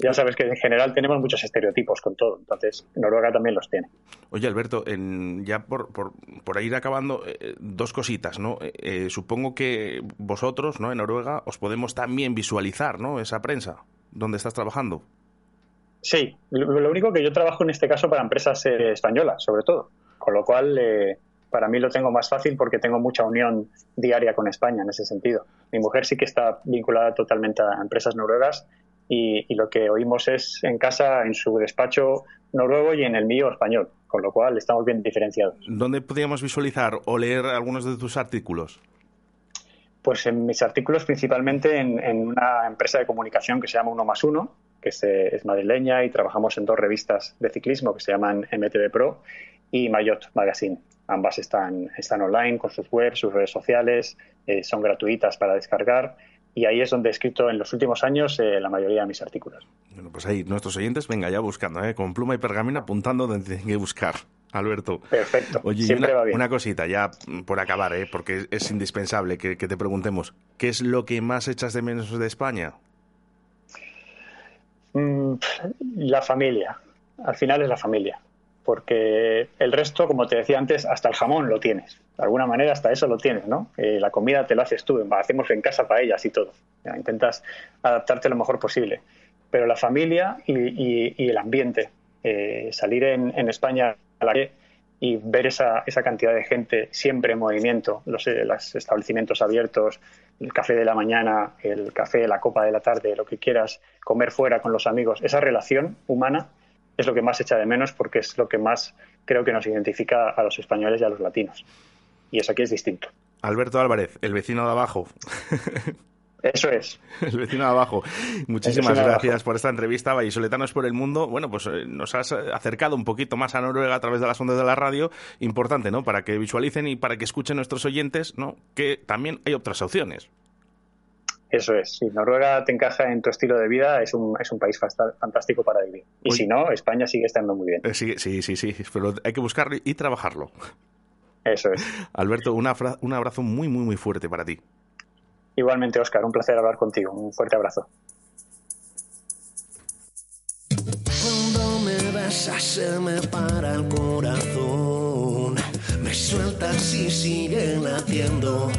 Ya sabes que en general tenemos muchos estereotipos con todo, entonces Noruega también los tiene. Oye, Alberto, en- ya por, por, por ir acabando, eh, dos cositas, ¿no? Eh, eh, supongo que vosotros, ¿no? En Noruega os podemos también visualizar, ¿no? Esa prensa donde estás trabajando. Sí, lo, lo único que yo trabajo en este caso para empresas eh, españolas, sobre todo, con lo cual eh, para mí lo tengo más fácil porque tengo mucha unión diaria con España en ese sentido. Mi mujer sí que está vinculada totalmente a empresas noruegas y, y lo que oímos es en casa, en su despacho noruego y en el mío español, con lo cual estamos bien diferenciados. ¿Dónde podríamos visualizar o leer algunos de tus artículos? Pues en mis artículos principalmente en, en una empresa de comunicación que se llama Uno más Uno, que es, eh, es madrileña y trabajamos en dos revistas de ciclismo que se llaman MTV Pro y Mayotte Magazine. Ambas están, están online con sus webs, sus redes sociales, eh, son gratuitas para descargar y ahí es donde he escrito en los últimos años eh, la mayoría de mis artículos. Bueno, pues ahí, nuestros oyentes, venga ya buscando, ¿eh? Con pluma y pergamino apuntando donde tienen que buscar. Alberto. Perfecto. Oye, Siempre una, va bien. una cosita, ya por acabar, ¿eh? porque es indispensable que, que te preguntemos, ¿qué es lo que más echas de menos de España? Mm, la familia. Al final es la familia. Porque el resto, como te decía antes, hasta el jamón lo tienes. De alguna manera hasta eso lo tienes, ¿no? Eh, la comida te lo haces tú, hacemos en casa paellas y todo. Intentas adaptarte lo mejor posible. Pero la familia y, el ambiente. Eh, salir en, en España a la calle y ver esa, esa cantidad de gente siempre en movimiento, los, eh, los establecimientos abiertos, el café de la mañana, el café, la copa de la tarde, lo que quieras, comer fuera con los amigos, esa relación humana es lo que más echa de menos porque es lo que más creo que nos identifica a los españoles y a los latinos. Y eso aquí es distinto. Alberto Álvarez, el vecino de abajo. Eso es. El vecino de abajo. Muchísimas de gracias abajo. por esta entrevista, Vallisoletanos por el Mundo. Bueno, pues eh, nos has acercado un poquito más a Noruega a través de las ondas de la radio. Importante, ¿no? Para que visualicen y para que escuchen nuestros oyentes, ¿no? Que también hay otras opciones. Eso es. Si Noruega te encaja en tu estilo de vida, es un, es un país fantástico para vivir. Y si no, España sigue estando muy bien. Eh, sí, sí, sí, sí, pero hay que buscarlo y trabajarlo. Eso es. Alberto, una un abrazo muy, muy, muy fuerte para ti. Igualmente, Oscar, un placer hablar contigo. Un fuerte abrazo. Cuando me besas se me para el corazón. Me sueltas y sigue latiendo.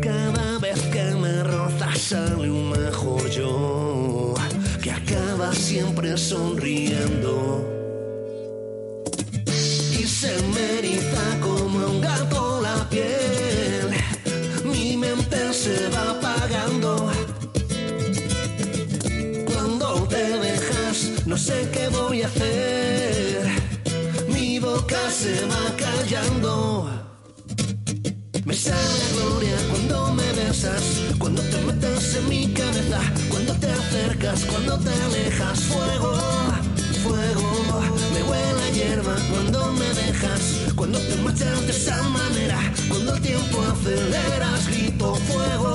Cada vez que me rozas sale un mejor yo, que acaba siempre sonriendo. Se me eriza como un gato la piel, mi mente se va apagando. Cuando te dejas, no sé qué voy a hacer, mi boca se va callando. Me sale gloria cuando me besas, cuando te metes en mi cabeza, cuando te acercas, cuando te alejas, fuego, fuego, me huele a hierba cuando me dejas, cuando te marchas de esa manera, cuando el tiempo aceleras, grito fuego,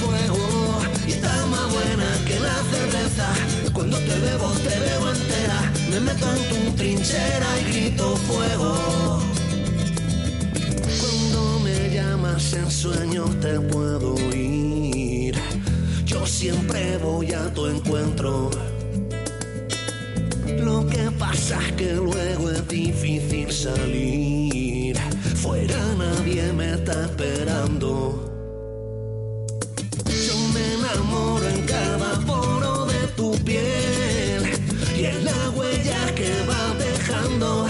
fuego, y está más buena que la cerveza, cuando te bebo te veo entera, me meto en tu trinchera y grito fuego. Cuando me llamas en sueño te puedo oír. Yo siempre voy a tu encuentro. Lo que luego es difícil salir. Fuera nadie me está esperando. Yo me enamoro en cada poro de tu piel y en la huella que va dejando.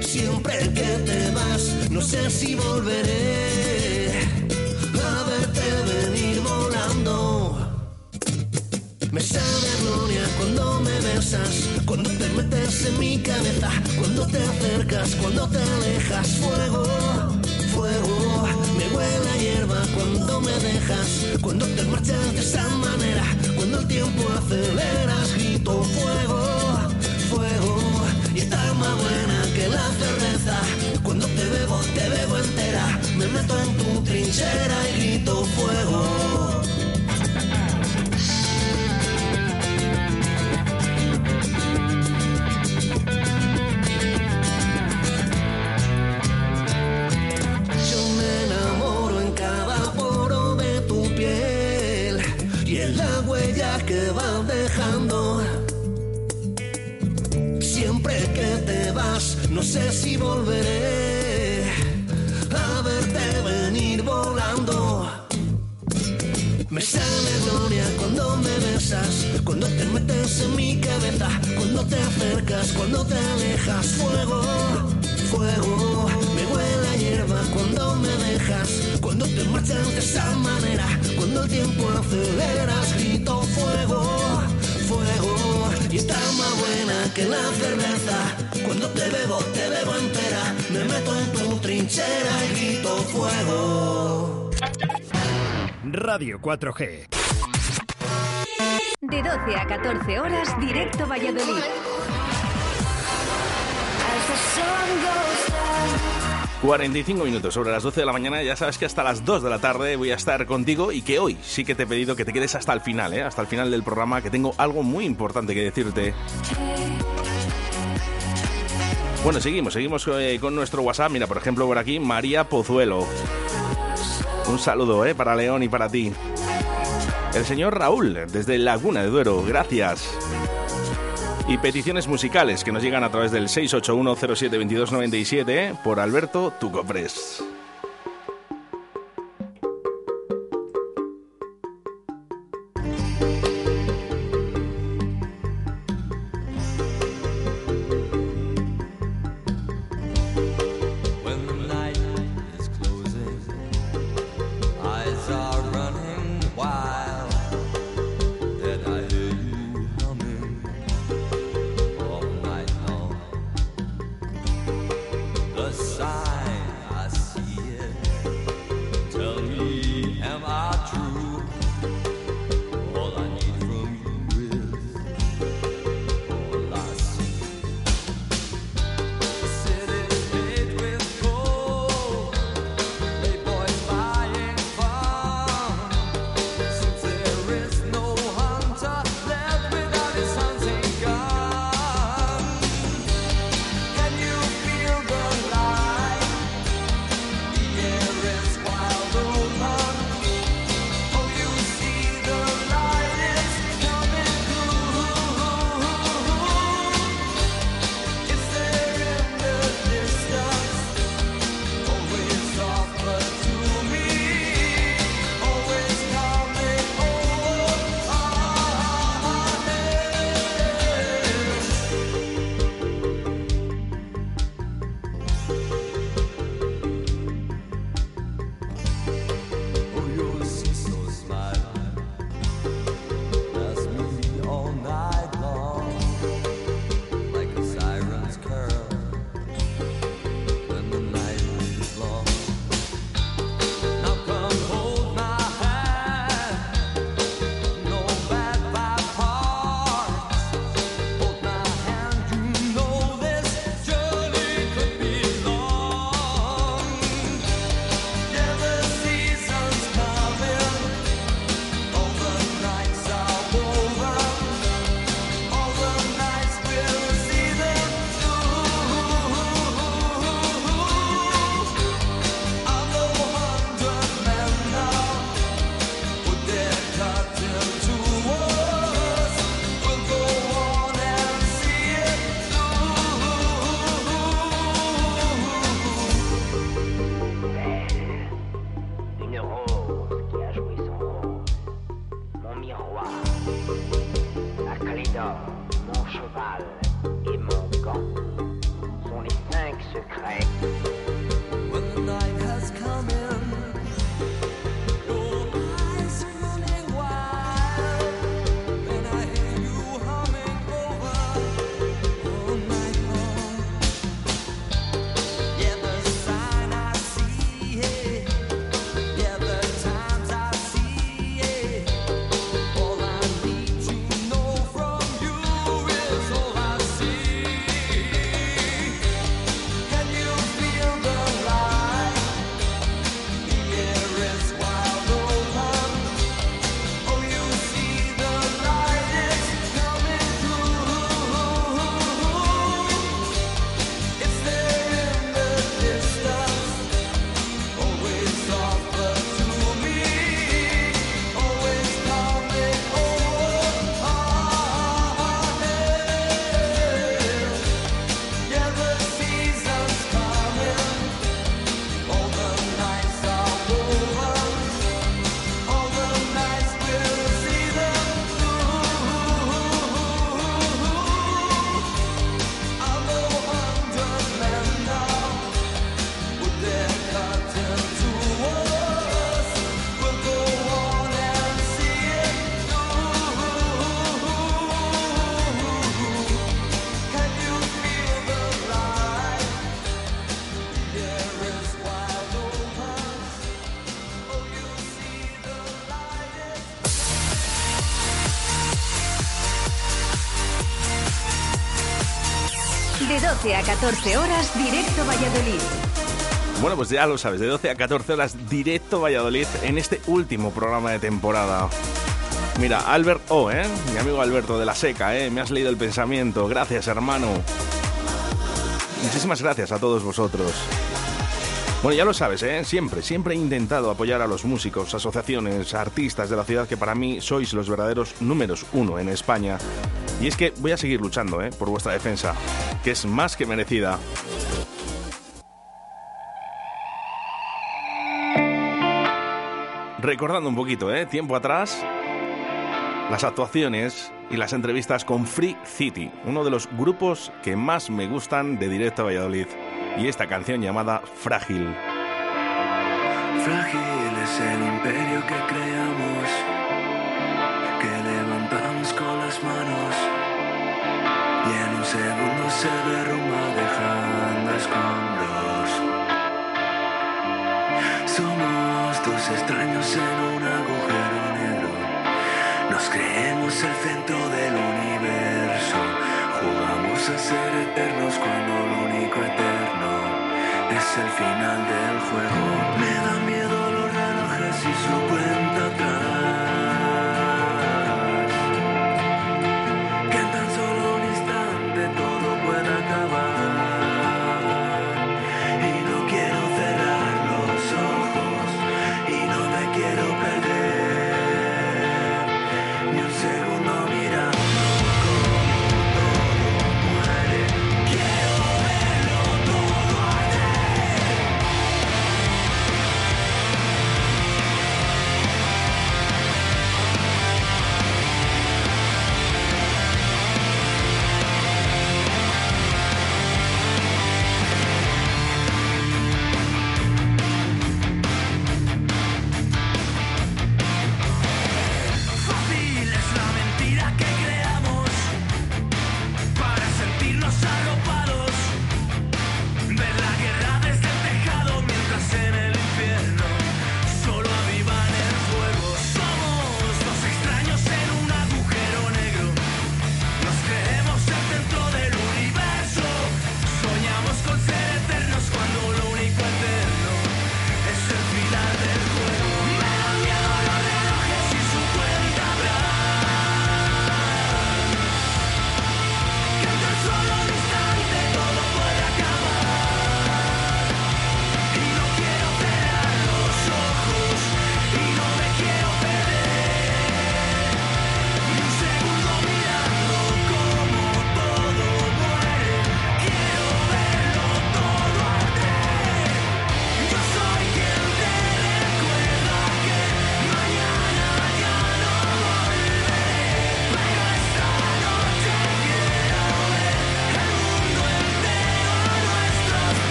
Siempre que te vas, no sé si volveré a verte venir volando. Me sabe a gloria cuando cuando te metes en mi cabeza, cuando te acercas, cuando te alejas, fuego, fuego. Me huele a hierba cuando me dejas, cuando te marchas de esa manera, cuando el tiempo aceleras, grito fuego, fuego. Y está más buena que la cerveza, cuando te bebo, te bebo entera, me meto en tu trinchera y grito fuego. No sé si volveré a verte venir volando. Me sale gloria cuando me besas, cuando te metes en mi cabeza, cuando te acercas, cuando te alejas, fuego, fuego. Me huele a hierba cuando me dejas, cuando te marchas de esa manera, cuando el tiempo aceleras, grito fuego, fuego. Y está más buena que la cerveza, cuando te bebo, te bebo entera, me meto en tu trinchera y grito fuego. Radio 4G. De 12 a 14 horas, directo Valladolid. 45 minutos sobre las 12 de la mañana. Ya sabes que hasta las 2 de la tarde voy a estar contigo y que hoy sí que te he pedido que te quedes hasta el final, ¿eh? hasta el final del programa, que tengo algo muy importante que decirte. Bueno, seguimos, seguimos eh, con nuestro WhatsApp. Mira, por ejemplo, por aquí, María Pozuelo. Un saludo ¿eh? para León y para ti. El señor Raúl, desde Laguna de Duero, gracias. Y peticiones musicales que nos llegan a través del 681072297 ¿eh? por Alberto Tucopres. 12 a 14 horas, directo Valladolid. Bueno, pues ya lo sabes, de 12 a 14 horas directo Valladolid en este último programa de temporada. Mira, Albert O, ¿eh? Mi amigo Alberto de la Seca, ¿eh? Me has leído el pensamiento. Gracias, hermano. Muchísimas gracias a todos vosotros. Bueno, ya lo sabes, ¿eh? Siempre, siempre he intentado apoyar a los músicos, asociaciones, artistas de la ciudad que para mí sois los verdaderos números uno en España. Y es que voy a seguir luchando, ¿eh? Por vuestra defensa, que es más que merecida. Recordando un poquito, ¿eh? Tiempo atrás, las actuaciones y las entrevistas con Free City, uno de los grupos que más me gustan de Directo a Valladolid. Y esta canción llamada Frágil. Frágil es el imperio que creamos, en un agujero negro, nos creemos el centro del universo, jugamos a ser eternos cuando lo único eterno es el final del juego. Me da miedo los relojes y su cuenta atrás.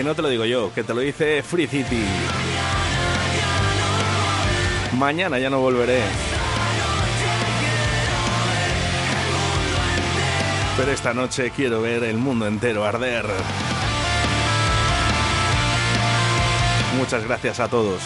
Que no te lo digo yo, que te lo dice Free City. Mañana ya no volveré. Pero esta noche quiero ver el mundo entero arder. Muchas gracias a todos.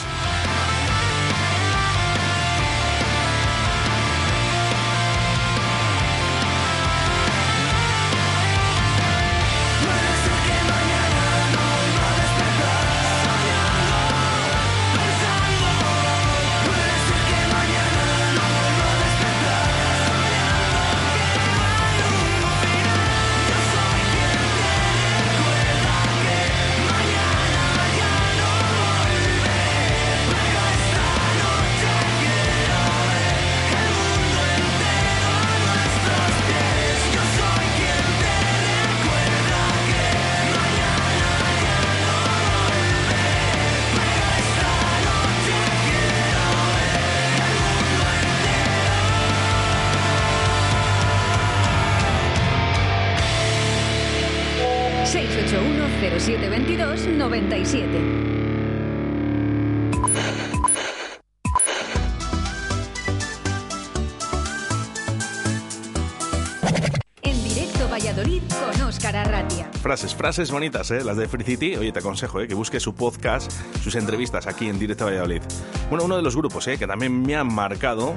Frases, frases bonitas, ¿eh? Las de Free City. Oye, te aconsejo, ¿eh? Que busques su podcast, sus entrevistas aquí en Directo Valladolid. Bueno, uno de los grupos, ¿eh? Que también me han marcado.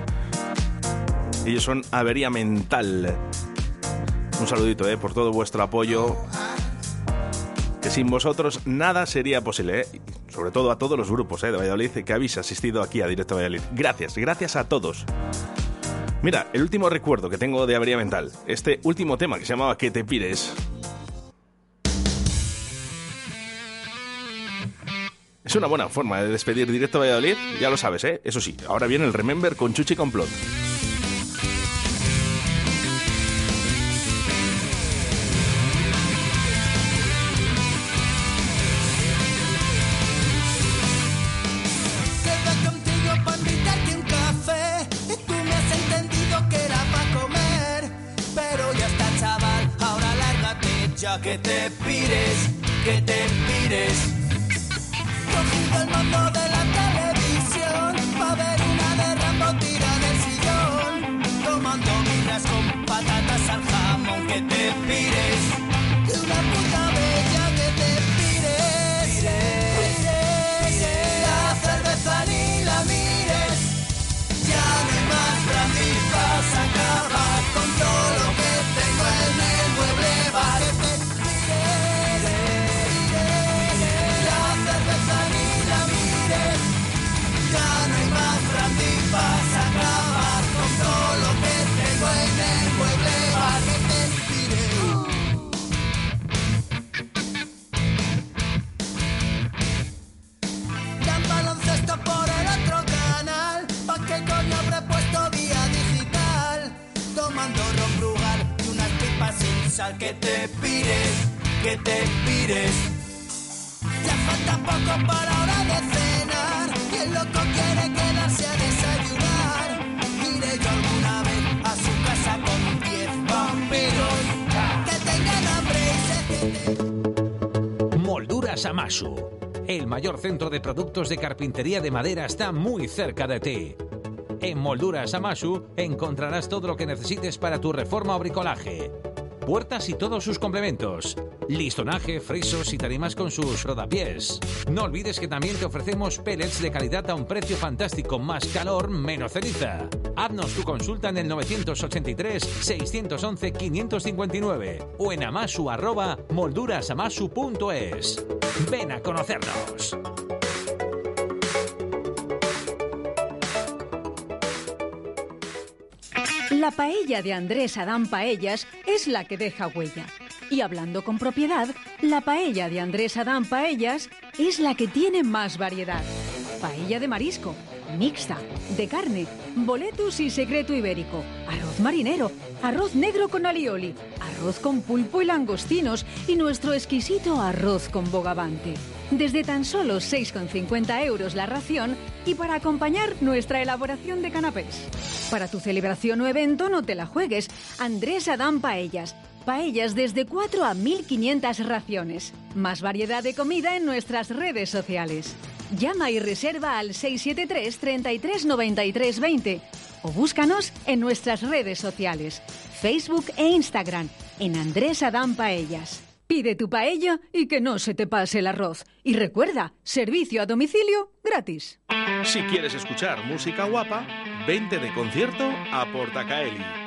Ellos son Avería Mental. Un saludito, ¿eh? Por todo vuestro apoyo. Que sin vosotros nada sería posible, ¿eh? Sobre todo a todos los grupos de Valladolid que habéis asistido aquí a Directo Valladolid. Gracias, gracias a todos. Mira, el último recuerdo que tengo de Avería Mental. Este último tema que se llamaba Que te pires. Es una buena forma de despedir Directo Valladolid, ya lo sabes, ¿eh? Eso sí, ahora viene el Remember con Chuchi Complot. Centro de productos de carpintería de madera está muy cerca de ti. En Molduras Amasu encontrarás todo lo que necesites para tu reforma o bricolaje. Puertas y todos sus complementos. Listonaje, frisos y tarimas con sus rodapiés. No olvides que también te ofrecemos pellets de calidad a un precio fantástico, más calor, menos ceniza. Haznos tu consulta en el 983-611-559 o en amasu arroba moldurasamasu.es. Ven a conocernos. La paella de Andrés Adán Paellas es la que deja huella. Y hablando con propiedad, la paella de Andrés Adán Paellas es la que tiene más variedad. Paella de marisco, mixta, de carne, boletus y secreto ibérico, arroz marinero, arroz negro con alioli, arroz con pulpo y langostinos y nuestro exquisito arroz con bogavante. Desde tan solo 6,50 euros la ración y para acompañar nuestra elaboración de canapés. Para tu celebración o evento no te la juegues. Andrés Adán Paellas. Paellas desde 4 a 1500 raciones. Más variedad de comida en nuestras redes sociales. Llama y reserva al 673 33 93 20 o búscanos en nuestras redes sociales, Facebook e Instagram, en Andrés Adán Paellas. Pide tu paella y que no se te pase el arroz. Y recuerda, servicio a domicilio gratis. Si quieres escuchar música guapa, vente de concierto a Portacaeli.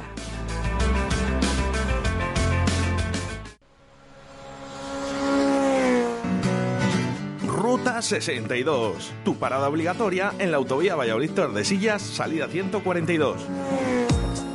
Ruta 62, tu parada obligatoria en la autovía Valladolid Tordesillas, salida 142.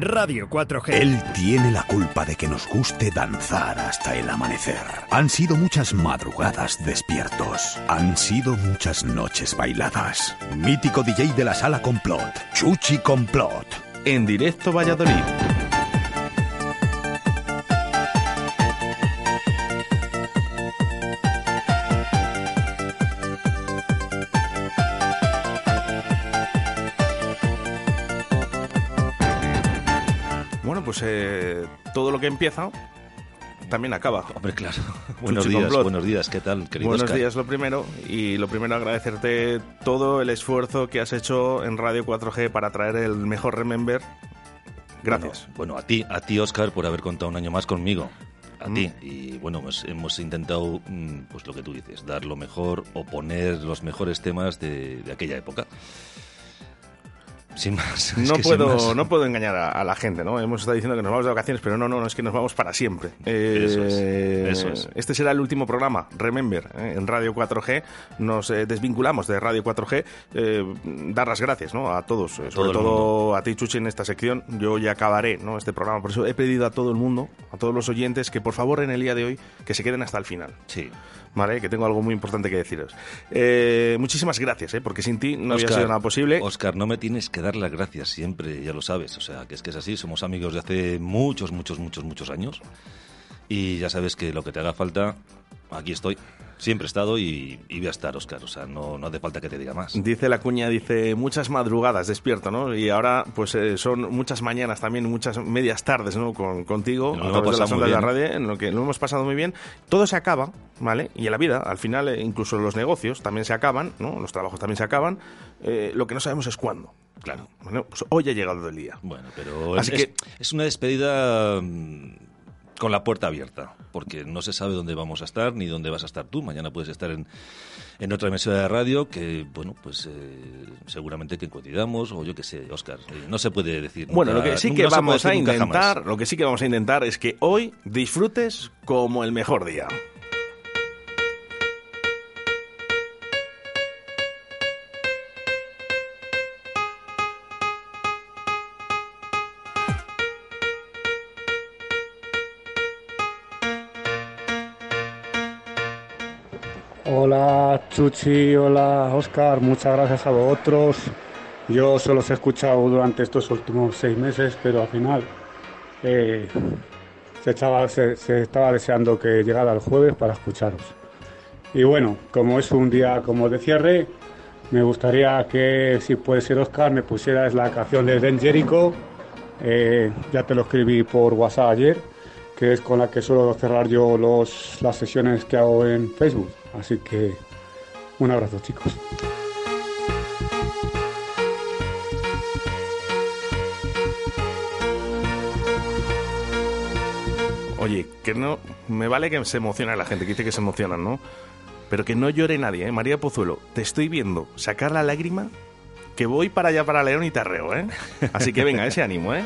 Radio 4G. Él tiene la culpa de que nos guste danzar hasta el amanecer. Han sido muchas madrugadas despiertos. Han sido muchas noches bailadas. Mítico DJ de la sala Complot. Chuchi Complot. En directo Valladolid. Pues eh, todo lo que empieza también acaba. Hombre, claro. Buenos Chuchi días, Complot. buenos días. ¿Qué tal, querido Buenos Óscar? días, lo primero. Y lo primero, agradecerte todo el esfuerzo que has hecho en Radio 4G para traer el mejor Remember. Gracias. Bueno, bueno, a ti, a ti, Oscar, por haber contado un año más conmigo. A Mm. ti. Y bueno, hemos, hemos intentado, mm, pues lo que tú dices, dar lo mejor o poner los mejores temas de, de aquella época. Sin más. es No sin puedo, más. no puedo engañar a, a la gente, ¿no? Hemos estado diciendo que nos vamos de vacaciones, pero no, no, no, es que nos vamos para siempre. Eh, Eso es, eso es. Este será el último programa, Remember, ¿eh? en Radio 4G. Nos eh, desvinculamos de Radio 4G. Eh, dar las gracias, ¿no? A todos, eh, sobre Todo todo a ti, Chuchi, en esta sección. Yo ya acabaré, ¿no? Este programa. Por eso he pedido a todo el mundo, a todos los oyentes, que por favor en el día de hoy, que se queden hasta el final. Sí. ¿Vale? Que tengo algo muy importante que deciros. Eh, muchísimas gracias, ¿eh? Porque sin ti no había Óscar, sido nada posible. Oscar, no me tienes que dar las gracias siempre, ya lo sabes. O sea, que es que es así. Somos amigos de hace muchos, muchos, muchos, muchos años. Y ya sabes que lo que te haga falta, aquí estoy. Siempre he estado y, y voy a estar, Oscar. O sea, no, no hace falta que te diga más. Dice la cuña, dice muchas madrugadas despierto, ¿no? Y ahora, pues eh, son muchas mañanas también, muchas medias tardes, ¿no? Con, contigo, Nos a través de las pasado ondas de la radio, en lo que lo hemos pasado muy bien. Todo se acaba, ¿vale? Y en la vida, al final, eh, incluso los negocios también se acaban, ¿no? Los trabajos también se acaban. Eh, lo que no sabemos es cuándo. Claro. Bueno, pues hoy ha llegado el día. Bueno, pero Así es, que- es una despedida mm, con la puerta abierta, porque no se sabe dónde vamos a estar ni dónde vas a estar tú. Mañana puedes estar en, en otra emisora de radio que, bueno, pues eh, seguramente que coincidamos o yo qué sé, Oscar. eh, no se puede decir. Bueno, lo que sí que vamos a intentar, lo que sí que vamos a intentar es que hoy disfrutes como el mejor día. Hola Chuchi, hola Oscar, muchas gracias a vosotros. Yo solo os he escuchado durante estos últimos seis meses, pero al final eh, se estaba deseando que llegara el jueves para escucharos. Y bueno, como es un día como de cierre, me gustaría que, si puede ser Oscar, me pusieras la canción de Den Jericho. Eh, ya te lo escribí por WhatsApp ayer, que es con la que suelo cerrar yo los, las sesiones que hago en Facebook. Así que un abrazo, chicos. Oye, que no. Me vale que se emociona la gente, que dice que se emocionan, ¿no? Pero que no llore nadie, ¿eh? María Pozuelo, te estoy viendo sacar la lágrima que voy para allá para León y Tarreo, ¿eh? Así que venga, ese ánimo, ¿eh?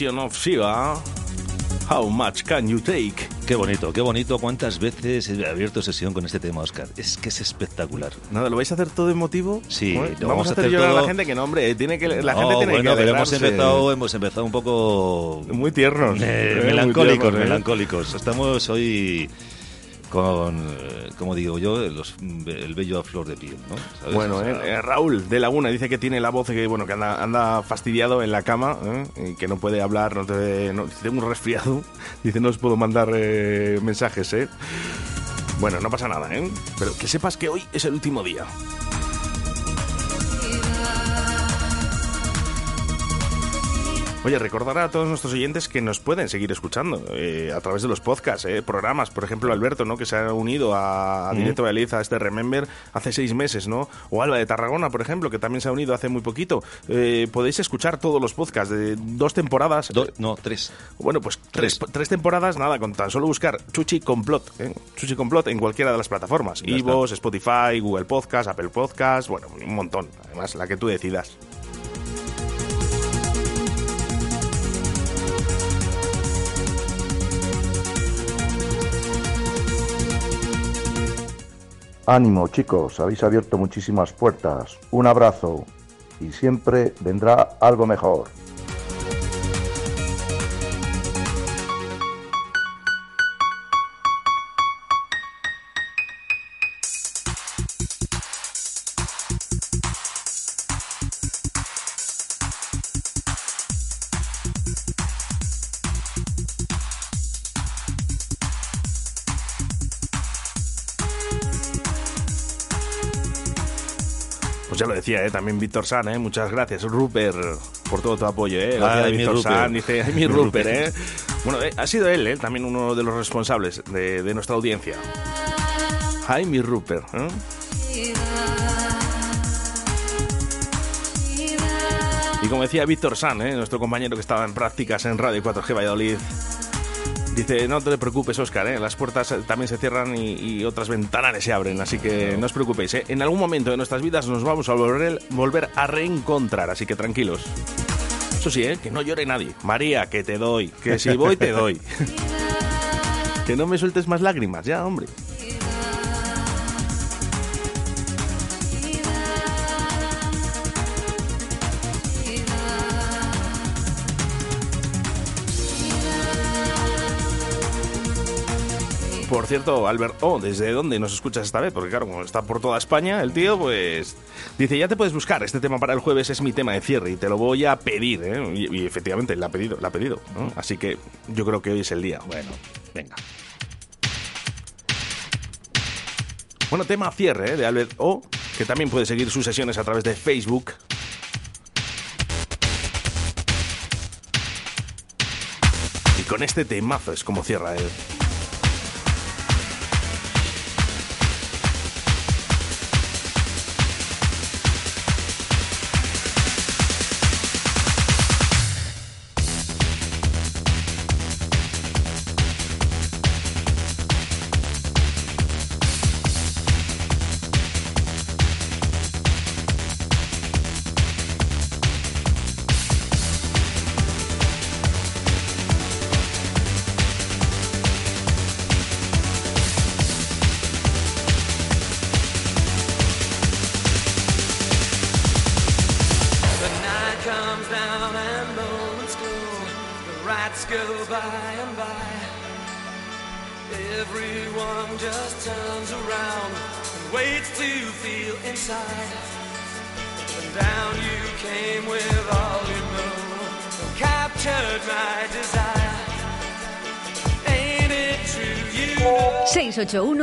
The Vision of Shiva. How much can you take? Qué bonito, qué bonito. ¿Cuántas veces he abierto sesión con este tema, Oscar? Es que es espectacular. Nada, ¿lo vais a hacer todo emotivo? Sí, Bueno, lo vamos, a hacer llorar a la gente que no, hombre, tiene que, la No, gente tiene bueno, que pero hemos empezado, hemos empezado un poco... Muy tiernos. Eh, eh, muy melancólicos, tiernos, eh. melancólicos. Estamos hoy con, eh, como digo yo, los- el bello a flor de piel, ¿no? ¿Sabes? Bueno, O sea, eh, eh, Raúl de Laguna dice que tiene la voz que bueno que anda, anda fastidiado en la cama, ¿eh? y que no puede hablar, no te, no, tengo un resfriado. Dice no os puedo mandar eh, mensajes, ¿eh? Bueno, no pasa nada, ¿eh? Pero que sepas que hoy es el último día. Oye, recordar a todos nuestros oyentes que nos pueden seguir escuchando eh, a través de los podcasts, eh, programas. Por ejemplo, Alberto, ¿no? que se ha unido a, a. Directo Valladolid, a este Remember, hace seis meses, ¿no? O Alba de Tarragona, por ejemplo, que también se ha unido hace muy poquito. Eh, podéis escuchar todos los podcasts de dos temporadas. no, tres. Bueno, pues tres, tres temporadas, nada, con tan solo buscar Chuchi Complot, ¿eh? Chuchi Complot en cualquiera de las plataformas. Ivos, Spotify, Google Podcast, Apple Podcast, bueno, un montón. Además, la que tú decidas. Ánimo chicos, habéis abierto muchísimas puertas. Un abrazo y siempre vendrá algo mejor. Ya lo decía, ¿eh? también Víctor San, ¿eh? muchas gracias. Rupert, por todo tu apoyo. ¿eh? Gracias, Ay, mi Víctor. San, dice, mi Rupert. ¿eh? Bueno, eh, ha sido él ¿eh? también uno de los responsables de, de nuestra audiencia. Mi Rupert. ¿eh? Y como decía Víctor San, ¿eh? nuestro compañero que estaba en prácticas en Radio 4G Valladolid, dice, no te preocupes, Oscar, ¿eh? las puertas eh, también se cierran y, y otras ventanas se abren, así que no os preocupéis. ¿eh? En algún momento de nuestras vidas nos vamos a volver, volver a reencontrar, así que tranquilos. Eso sí, ¿eh? que no llore nadie. María, que te doy, que si voy te doy. que no me sueltes más lágrimas, ya, hombre. Cierto, Albert, oh, ¿desde dónde nos escuchas esta vez? Porque claro, como está por toda España, el tío, pues dice, ya te puedes buscar, este tema para el jueves es mi tema de cierre y te lo voy a pedir, ¿eh? Y, efectivamente, la ha pedido, la ha pedido. Así que yo creo que hoy es el día. Bueno, venga. Bueno, tema cierre ¿eh? de Albert O, que también puede seguir sus sesiones a través de Facebook. Y con este temazo es como cierra él. The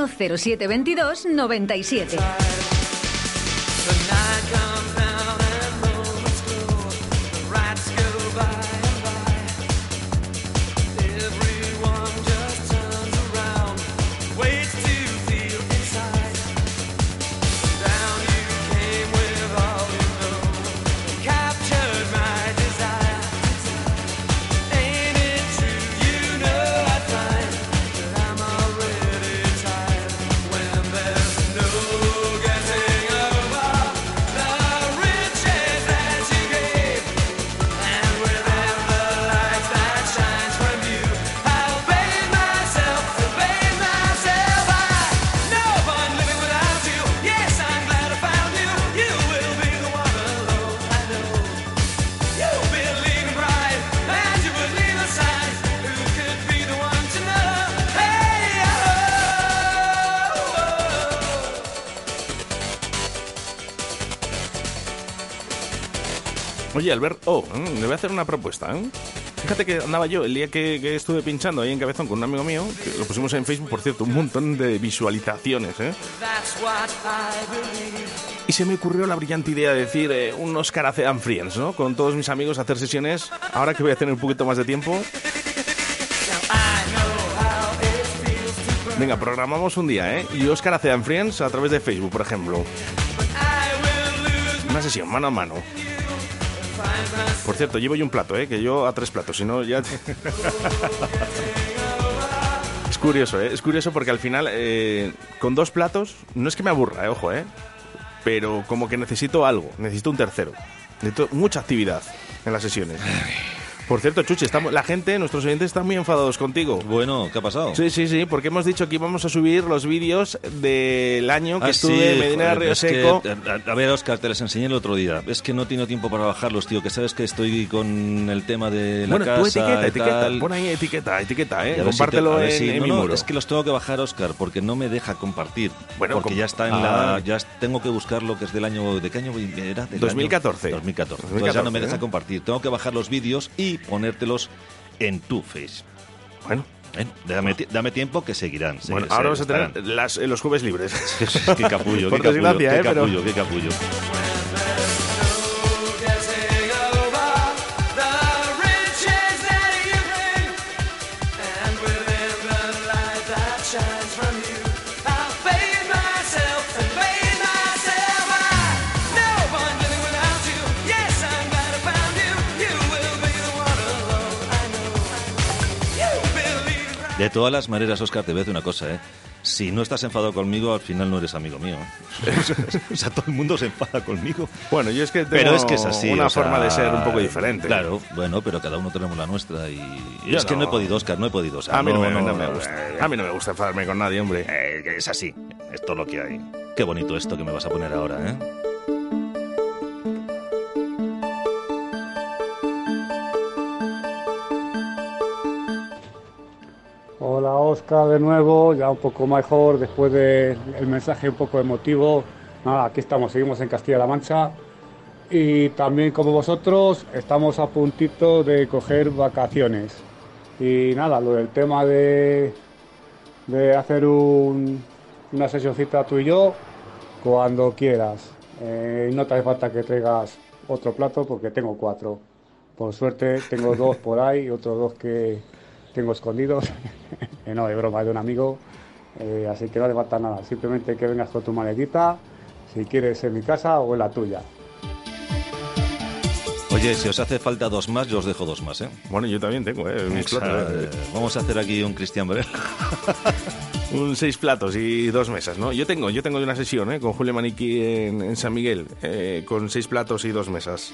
0722 97. Oye, Albert, oh, mm, le voy a hacer una propuesta. ¿eh? Fíjate que andaba yo el día que, estuve pinchando ahí en Cabezón con un amigo mío, lo pusimos en Facebook, por cierto, un montón de visualizaciones, ¿eh? Y se me ocurrió la brillante idea de decir eh, unos Caracean Friends, ¿no? Con todos mis amigos hacer sesiones. Ahora que voy a tener un poquito más de tiempo. Venga, programamos un día, ¿eh? Y Oscar Acean Friends a través de Facebook, por ejemplo. Una sesión mano a mano. Por cierto, llevo yo un plato, ¿eh? Que yo a tres platos, si no ya... es curioso, ¿eh? Es curioso porque al final, eh, con dos platos, no es que me aburra. Ojo, ¿eh? Pero como que necesito algo, necesito un tercero. Necesito mucha actividad en las sesiones. Por cierto, Chuchi, estamos, la gente, nuestros oyentes están muy enfadados contigo. Bueno, ¿qué ha pasado? Sí, sí, sí, porque hemos dicho que íbamos a subir los vídeos del año que Ah, estuve sí, en Medina joder, Río que, Seco. a, a ver, Oscar, te les enseñé el otro día. Es que no he tenido tiempo para bajarlos, tío. Que sabes que estoy con el tema de la Bueno, casa tú etiqueta, etiqueta, tal. pon ahí etiqueta, etiqueta, ¿eh? si te- Compártelo en, si- en no, mi no, muro. es que los tengo que bajar, Oscar, porque no me deja compartir. Bueno, porque com- ya está en Ah. la. Ya es- tengo que buscar lo que es del año. ¿De qué año era? Del 2014. año 2014. Entonces 2014, ya no me deja ¿eh? compartir. Tengo que bajar los vídeos y ponértelos en tu face. Bueno. dame, ti- dame tiempo que seguirán. se- Bueno, se- ahora vamos a tener las- eh, los jueves libres. qué capullo, qué capullo, desgracia, qué ¿eh? Capullo, qué capullo. De todas las maneras, Oscar, te voy a decir una cosa, ¿eh? Si no estás enfadado conmigo, al final no eres amigo mío. ¿eh? o sea, todo el mundo se enfada conmigo. Bueno, yo es que tengo Pero es que es así. una o sea, forma de ser un poco diferente. Claro, bueno, pero cada uno tenemos la nuestra y... y es que no no. he podido, Oscar, no he podido. o sea, A mí no, me, no, no me no, gusta. eh, A mí no me gusta enfadarme con nadie, hombre. eh, es así, esto es lo que hay. Qué bonito esto que me vas a poner ahora, ¿eh? Hola Oscar de nuevo, ya un poco mejor después del mensaje un poco emotivo. Nada, aquí estamos, seguimos en Castilla-La Mancha y también como vosotros estamos a puntito de coger vacaciones. Y nada, lo del tema de, de hacer un- una sesioncita tú y yo, cuando quieras. Eh, no te hace falta que traigas otro plato porque tengo cuatro. Por suerte tengo dos por ahí y otros dos que tengo escondidos. Eh, no, de broma, de un amigo. Eh, así que no hace falta nada. Simplemente que vengas con tu maletita, si quieres en mi casa o en la tuya. Oye, si os hace falta dos más, yo os dejo dos más, ¿eh? Bueno, yo también tengo, ¿eh? Mis platos, ¿eh? Vamos a hacer aquí un Cristian Bell. Un seis platos y dos mesas, ¿no? Yo tengo, yo tengo una sesión, ¿eh? Con Julio Maniquí en, en San Miguel, eh, con seis platos y dos mesas.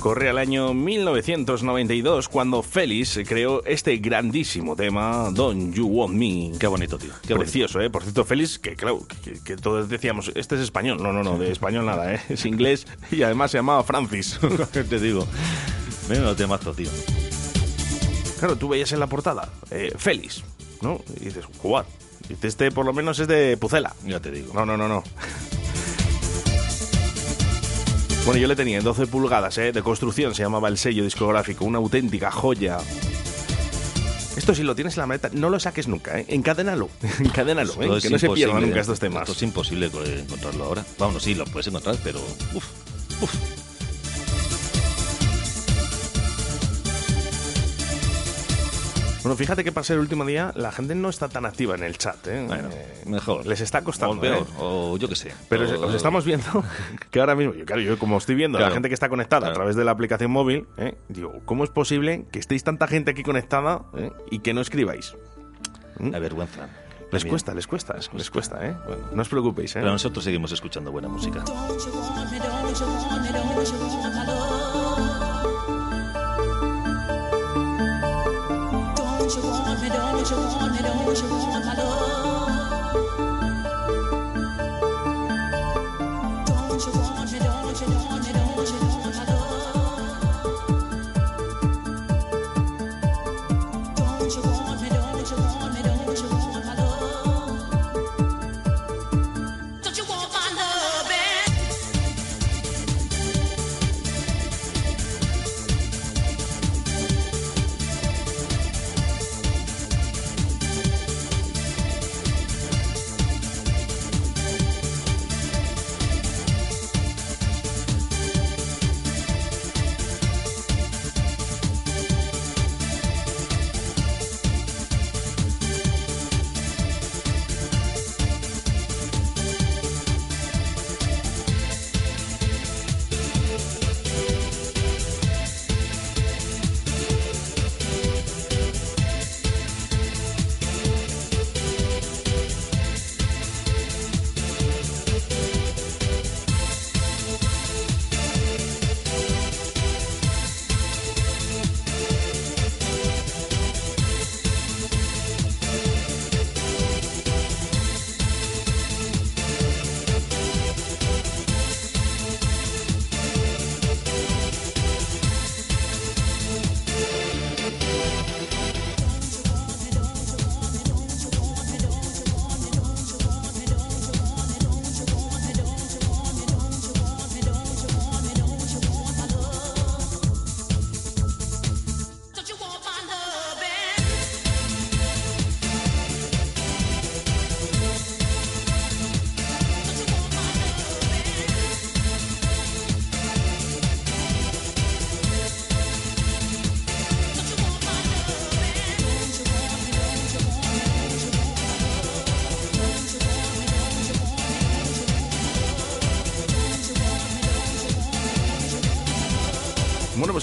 Corre al año 1992 cuando Félix creó este grandísimo tema, Don't You Want Me. Qué bonito, tío. Qué Precioso, ¿eh? Por cierto, Félix, que claro, que, que todos decíamos, este es español. No, no, no, de español nada, ¿eh? Es inglés y además se llamaba Francis. Te digo. Menos temazo, tío. Claro, tú veías en la portada, eh, Félix, ¿no? Y dices, jugar. Este por lo menos es de Pucela. Ya te digo. No, no, no, no. Bueno, yo le tenía en 12 pulgadas, ¿eh? De construcción, se llamaba el sello discográfico, una auténtica joya. Esto si lo tienes en la maleta, no lo saques nunca, ¿eh? Encadénalo, encadénalo, ¿eh? Que no se pierdan imposible, nunca estos temas. Esto es imposible encontrarlo ahora. Vamos, sí, lo puedes encontrar, pero... Uf, uf. Bueno, fíjate que para ser el último día la gente no está tan activa en el chat, ¿eh? Bueno, Eh, mejor. Les está costando. O peor, ¿eh? o yo qué sé. Pero O- os estamos viendo que ahora mismo, yo, claro, yo como estoy viendo a Claro. la gente que está conectada a Claro. través de la aplicación móvil, ¿eh? digo, ¿cómo es posible que estéis tanta gente aquí conectada ¿eh? y que no escribáis? ¿Mm? La vergüenza. Les También. cuesta, les cuesta, les cuesta, ¿eh? no os preocupéis, ¿eh? Pero nosotros seguimos escuchando buena música.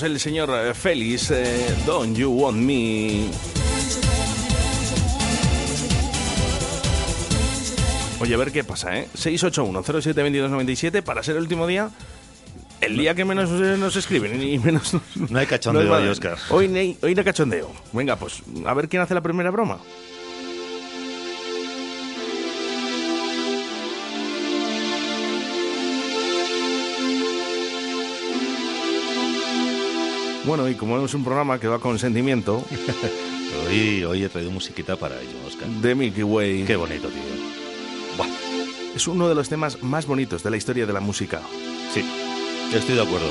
El señor eh, Félix, eh, Don't You Want Me. Oye, a ver qué pasa, ¿eh? 681-072297 para ser el último día. El día que menos nos escriben y menos... No hay cachondeo hoy, mandan. Óscar. Hoy, no hoy no hay cachondeo. Venga, pues a ver quién hace la primera broma. Bueno, y como es un programa que va con sentimiento, Hoy, hoy he traído musiquita para ello, Oscar. de Milky Way. Qué bonito, tío. Buah, es uno de los temas más bonitos de la historia de la música. Sí, estoy de acuerdo.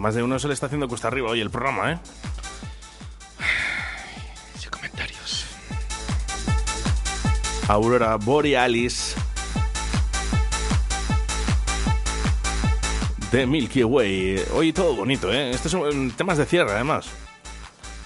Más de uno se le está haciendo cuesta arriba hoy el programa, ¿eh? Comentarios. Aurora Borealis de Milky Way. Hoy todo bonito, ¿eh? Estos son temas de cierre, además.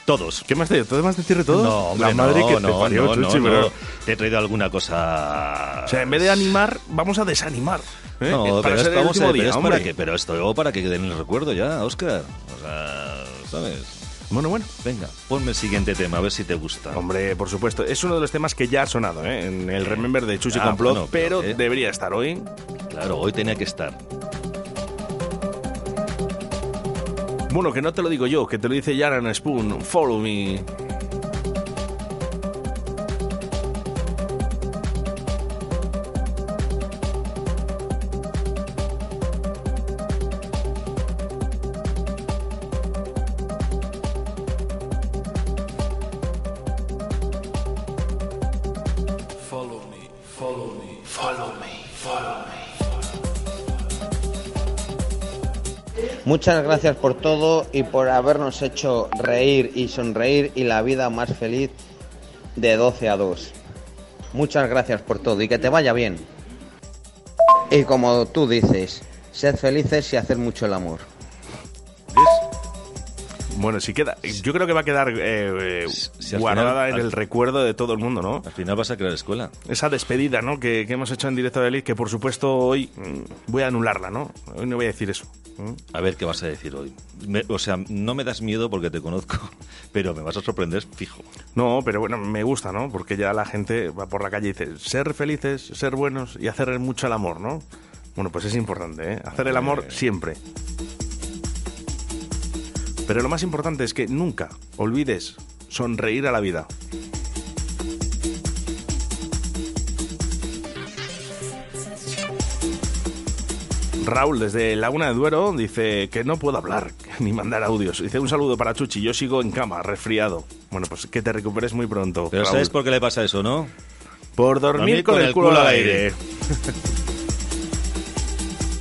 Todos. ¿Qué más de temas de cierre todos? No, hombre, La madre no, que te no, parió, no, Chuchi, no, pero- no. Te he traído alguna cosa... O sea, en vez de animar, vamos a desanimar. ¿Eh? No, Para pero, ser es, el vamos a día, para que, pero esto para que el recuerdo ya, Oscar. O sea, ¿sabes? Bueno, bueno. Venga, ponme el siguiente tema, a ver si te gusta. Hombre, por supuesto. Es uno de los temas que ya ha sonado ¿eh? en el Remember de Chuchi Ah, Complot, bueno, pero pero, ¿eh? debería estar hoy. Claro, hoy tenía que estar. Bueno, que no te lo digo yo, que te lo dice Yaran Spoon. Follow me. Muchas gracias por todo y por habernos hecho reír y sonreír y la vida más feliz de 12 a 2. Muchas gracias por todo y que te vaya bien. Y como tú dices, sed felices y haced mucho el amor. Bueno, si queda. Yo creo que va a quedar eh, eh, si guardada final- en al- el recuerdo de todo el mundo, ¿no? Al final vas a crear escuela. Esa despedida, ¿no? Que, que hemos hecho en directo de Elite, que por supuesto hoy mm, voy a anularla, ¿no? Hoy no voy a decir eso. A ver qué vas a decir hoy. Me- o sea, no me das miedo porque te conozco, pero me vas a sorprender fijo. No, pero bueno, me gusta, ¿no? Porque ya la gente va por la calle y dice, ser felices, ser buenos y hacer mucho el amor, ¿no? Bueno, pues es importante, ¿eh? Hacer el amor siempre. Pero lo más importante es que nunca olvides sonreír a la vida. Raúl, desde Laguna de Duero, dice que no puedo hablar ni mandar audios. Dice un saludo para Chuchi, yo sigo en cama, resfriado. Bueno, pues que te recuperes muy pronto. Pero Raúl. ¿sabes por qué le pasa eso, no? Por dormir con, el culo, al aire.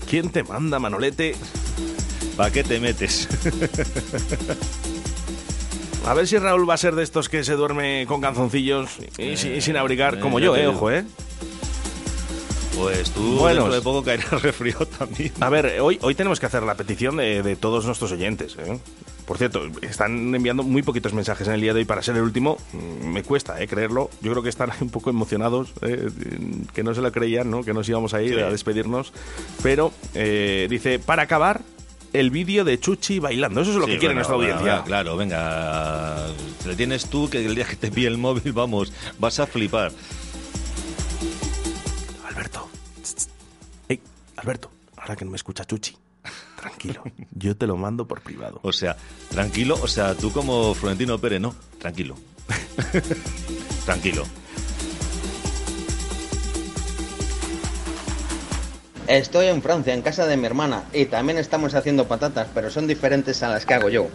¿Quién te manda, Manolete? ¿Para qué te metes? A ver si Raúl va a ser de estos que se duerme con calzoncillos y, sin- abrigar, eh, como yo, eh, ojo, eh. Pues tú Bueno. dentro de poco caerás resfriado también. A ver, hoy, hoy tenemos que hacer la petición de, de todos nuestros oyentes. ¿eh? Por cierto, están enviando muy poquitos mensajes en el día de hoy para ser el último. Mm, Me cuesta ¿eh? creerlo. Yo creo que están un poco emocionados, ¿eh? que no se lo creían, ¿no? que nos íbamos a ir Sí. a despedirnos. Pero eh, dice, para acabar, el vídeo de Chuchi bailando. Eso es lo Sí, que quiere bueno, nuestra bueno, audiencia. bueno, claro, venga. Le tienes tú que el día que te pille el móvil, vamos, vas a flipar. Alberto. Ey, Alberto, ahora que no me escucha Chuchi, tranquilo. Yo te lo mando por privado. O sea, tranquilo, o sea, tú como Florentino Pérez, no, tranquilo. tranquilo. Estoy en Francia, en casa de mi hermana, y también estamos haciendo patatas, pero son diferentes a las que hago yo.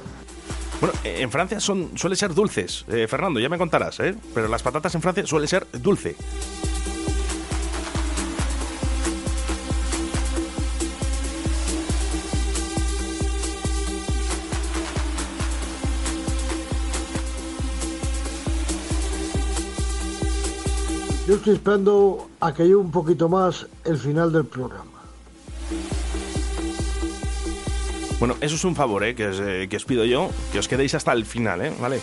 Bueno, en Francia son, suele ser dulces. Eh, Fernando, ya me contarás, ¿eh? Pero las patatas en Francia suele ser dulce. Yo estoy esperando a que llegue un poquito más el final del programa. Bueno, eso es un favor, ¿eh? Que os, eh, que os pido yo, que os quedéis hasta el final, ¿eh? ¿Vale?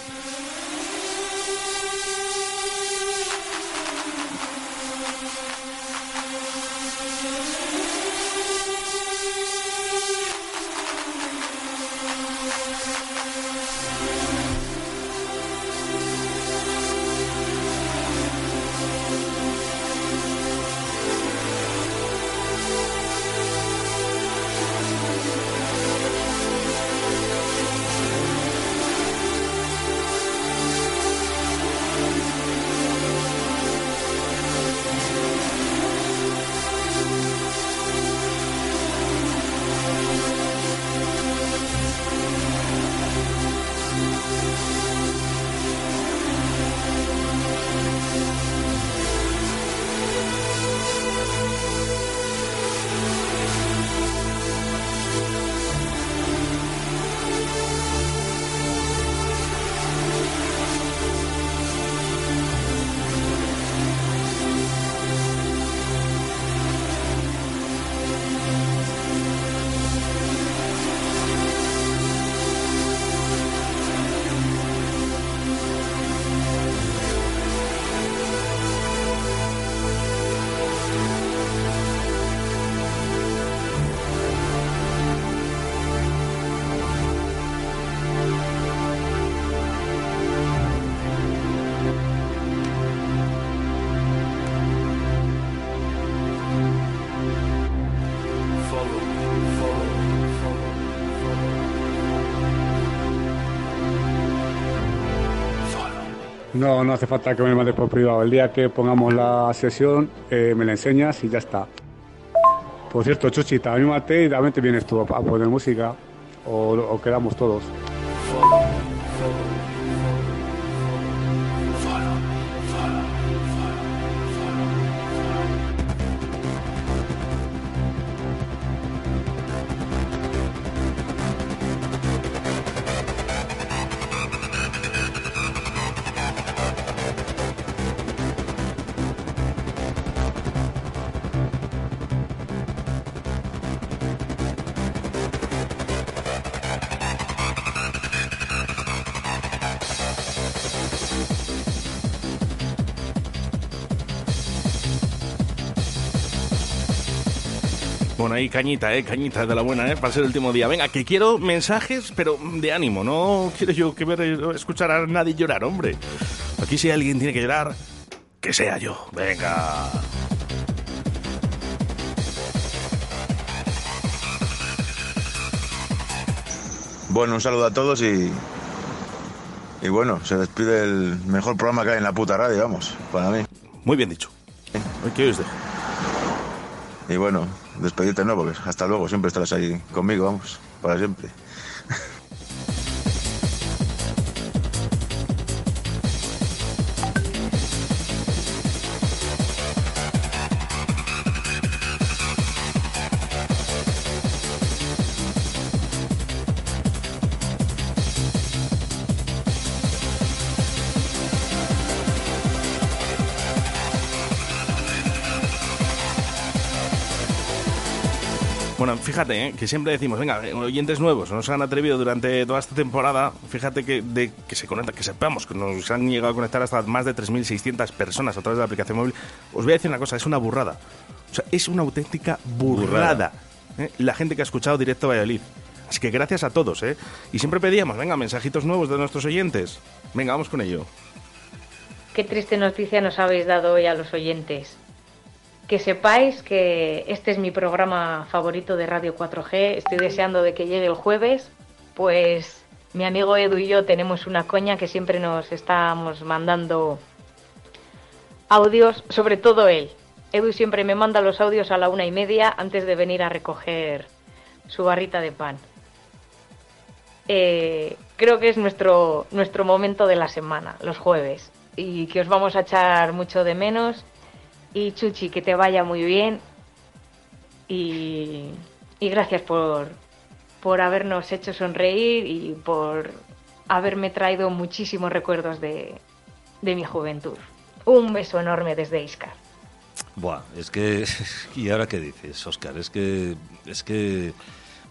No, no hace falta que me mandes por privado. El día que pongamos la sesión, eh, me la enseñas y ya está. Por cierto, Chuchi, te anímate y también te vienes tú a poner música o quedamos todos. Ahí cañita, eh, cañita de la buena, eh, para ser el último día. Venga, que quiero mensajes, pero de ánimo. No quiero yo que ver, escuchar a nadie llorar, hombre. Aquí si alguien tiene que llorar, que sea yo. Venga. Bueno, un saludo a todos y. Y bueno, se despide el mejor programa que hay en la puta radio, vamos, para mí. Muy bien dicho. ¿Qué os dejo? Y bueno, despedirte no, porque hasta luego, siempre estarás ahí conmigo, vamos, para siempre. Fíjate, ¿eh? que siempre decimos, venga, eh, oyentes nuevos, no se han atrevido durante toda esta temporada, fíjate que, de, que se conecta, que sepamos que nos han llegado a conectar hasta más de 3.600 personas a través de la aplicación móvil. Os voy a decir una cosa, es una burrada. O sea, es una auténtica burrada. ¿eh? La gente que ha escuchado directo Valladolid. Así que gracias a todos, ¿eh? Y siempre pedíamos, venga, mensajitos nuevos de nuestros oyentes. Venga, vamos con ello. Qué triste noticia nos habéis dado hoy a los oyentes. Que sepáis que este es mi programa favorito de Radio 4G. Estoy deseando de que llegue el jueves. Pues mi amigo Edu y yo tenemos una coña que siempre nos estamos mandando audios, sobre todo él. Edu siempre me manda los audios a la una y media antes de venir a recoger su barrita de pan. Eh, creo que es nuestro, nuestro momento de la semana, los jueves, y que os vamos a echar mucho de menos. Y Chuchi, que te vaya muy bien. Y, y gracias por, por habernos hecho sonreír y por haberme traído muchísimos recuerdos de, de mi juventud. Un beso enorme desde Iscar. Buah, es que... ¿Y ahora qué dices, Oscar? Es que... Es que...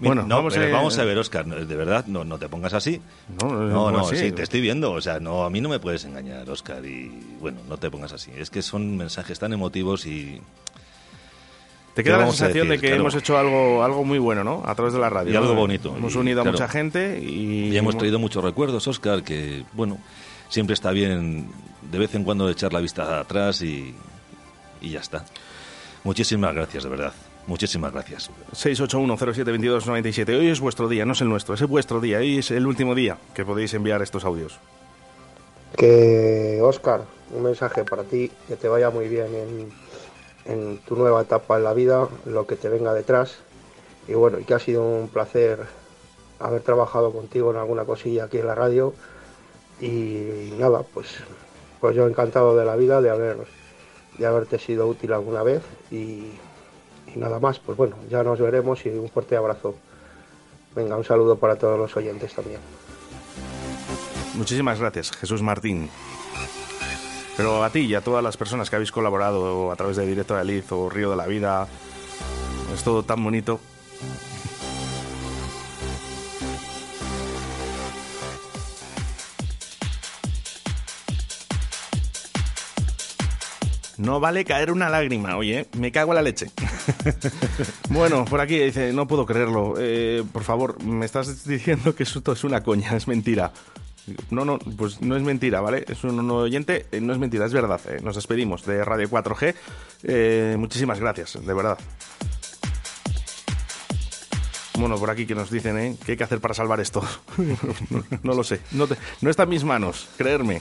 Bueno, no, vamos pero a- vamos a ver, Oscar, de verdad, no, no te pongas así. No, no, no, así. sí, te estoy viendo, o sea, no, a mí no me puedes engañar, Oscar, y bueno, no te pongas así. Es que son mensajes tan emotivos y... Te ¿Qué queda la sensación decir? de que Claro. hemos hecho algo, algo muy bueno, ¿no? A través de la radio. Y algo bonito. Hemos y, unido a claro, mucha gente y... y hemos traído muchos recuerdos, Oscar, que, bueno, siempre está bien de vez en cuando echar la vista atrás y, y ya está. Muchísimas gracias, de verdad. Muchísimas gracias. 681072297. Hoy es vuestro día, no es el nuestro, es vuestro día. Hoy es el último día que podéis enviar estos audios. Que, Oscar, un mensaje para ti, que te vaya muy bien en, en tu nueva etapa en la vida, lo que te venga detrás. Y bueno, y que ha sido un placer haber trabajado contigo en alguna cosilla aquí en la radio. Y nada, pues, pues yo encantado de la vida de haber de haberte sido útil alguna vez y, y nada más, pues bueno, ya nos veremos y un fuerte abrazo. Venga, un saludo para todos los oyentes también. Muchísimas gracias, Jesús Martín. Pero a ti y a todas las personas que habéis colaborado a través de Directo de Liz o Río de la Vida, es todo tan bonito. No vale caer una lágrima, oye, me cago en la leche. bueno, por aquí dice, no puedo creerlo. Eh, por favor, me estás diciendo que esto es una coña, es mentira. No, no, pues no es mentira, ¿vale? Es un oyente, eh, no es mentira, es verdad. eh. Nos despedimos de Radio 4G. Eh, muchísimas gracias, de verdad. Bueno, por aquí que nos dicen, ¿eh? ¿Qué hay que hacer para salvar esto? no, lo sé. No, no está en mis manos, creerme.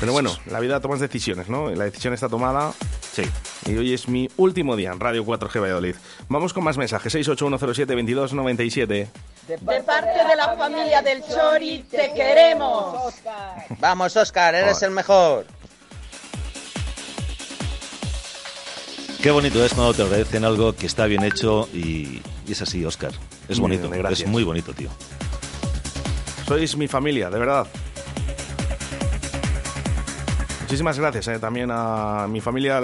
Pero bueno, la vida tomas decisiones, ¿no? La decisión está tomada. Sí. Y hoy es mi último día en Radio 4G Valladolid. Vamos con más mensajes. 681072297. De parte de la familia del Chori, te queremos. Vamos, Oscar, eres el mejor. Qué bonito es cuando te agradecen algo que está bien hecho y, y es así, Oscar. Es bonito, bien, gracias. es muy bonito, tío. Sois mi familia, de verdad. Muchísimas gracias eh, también a mi familia,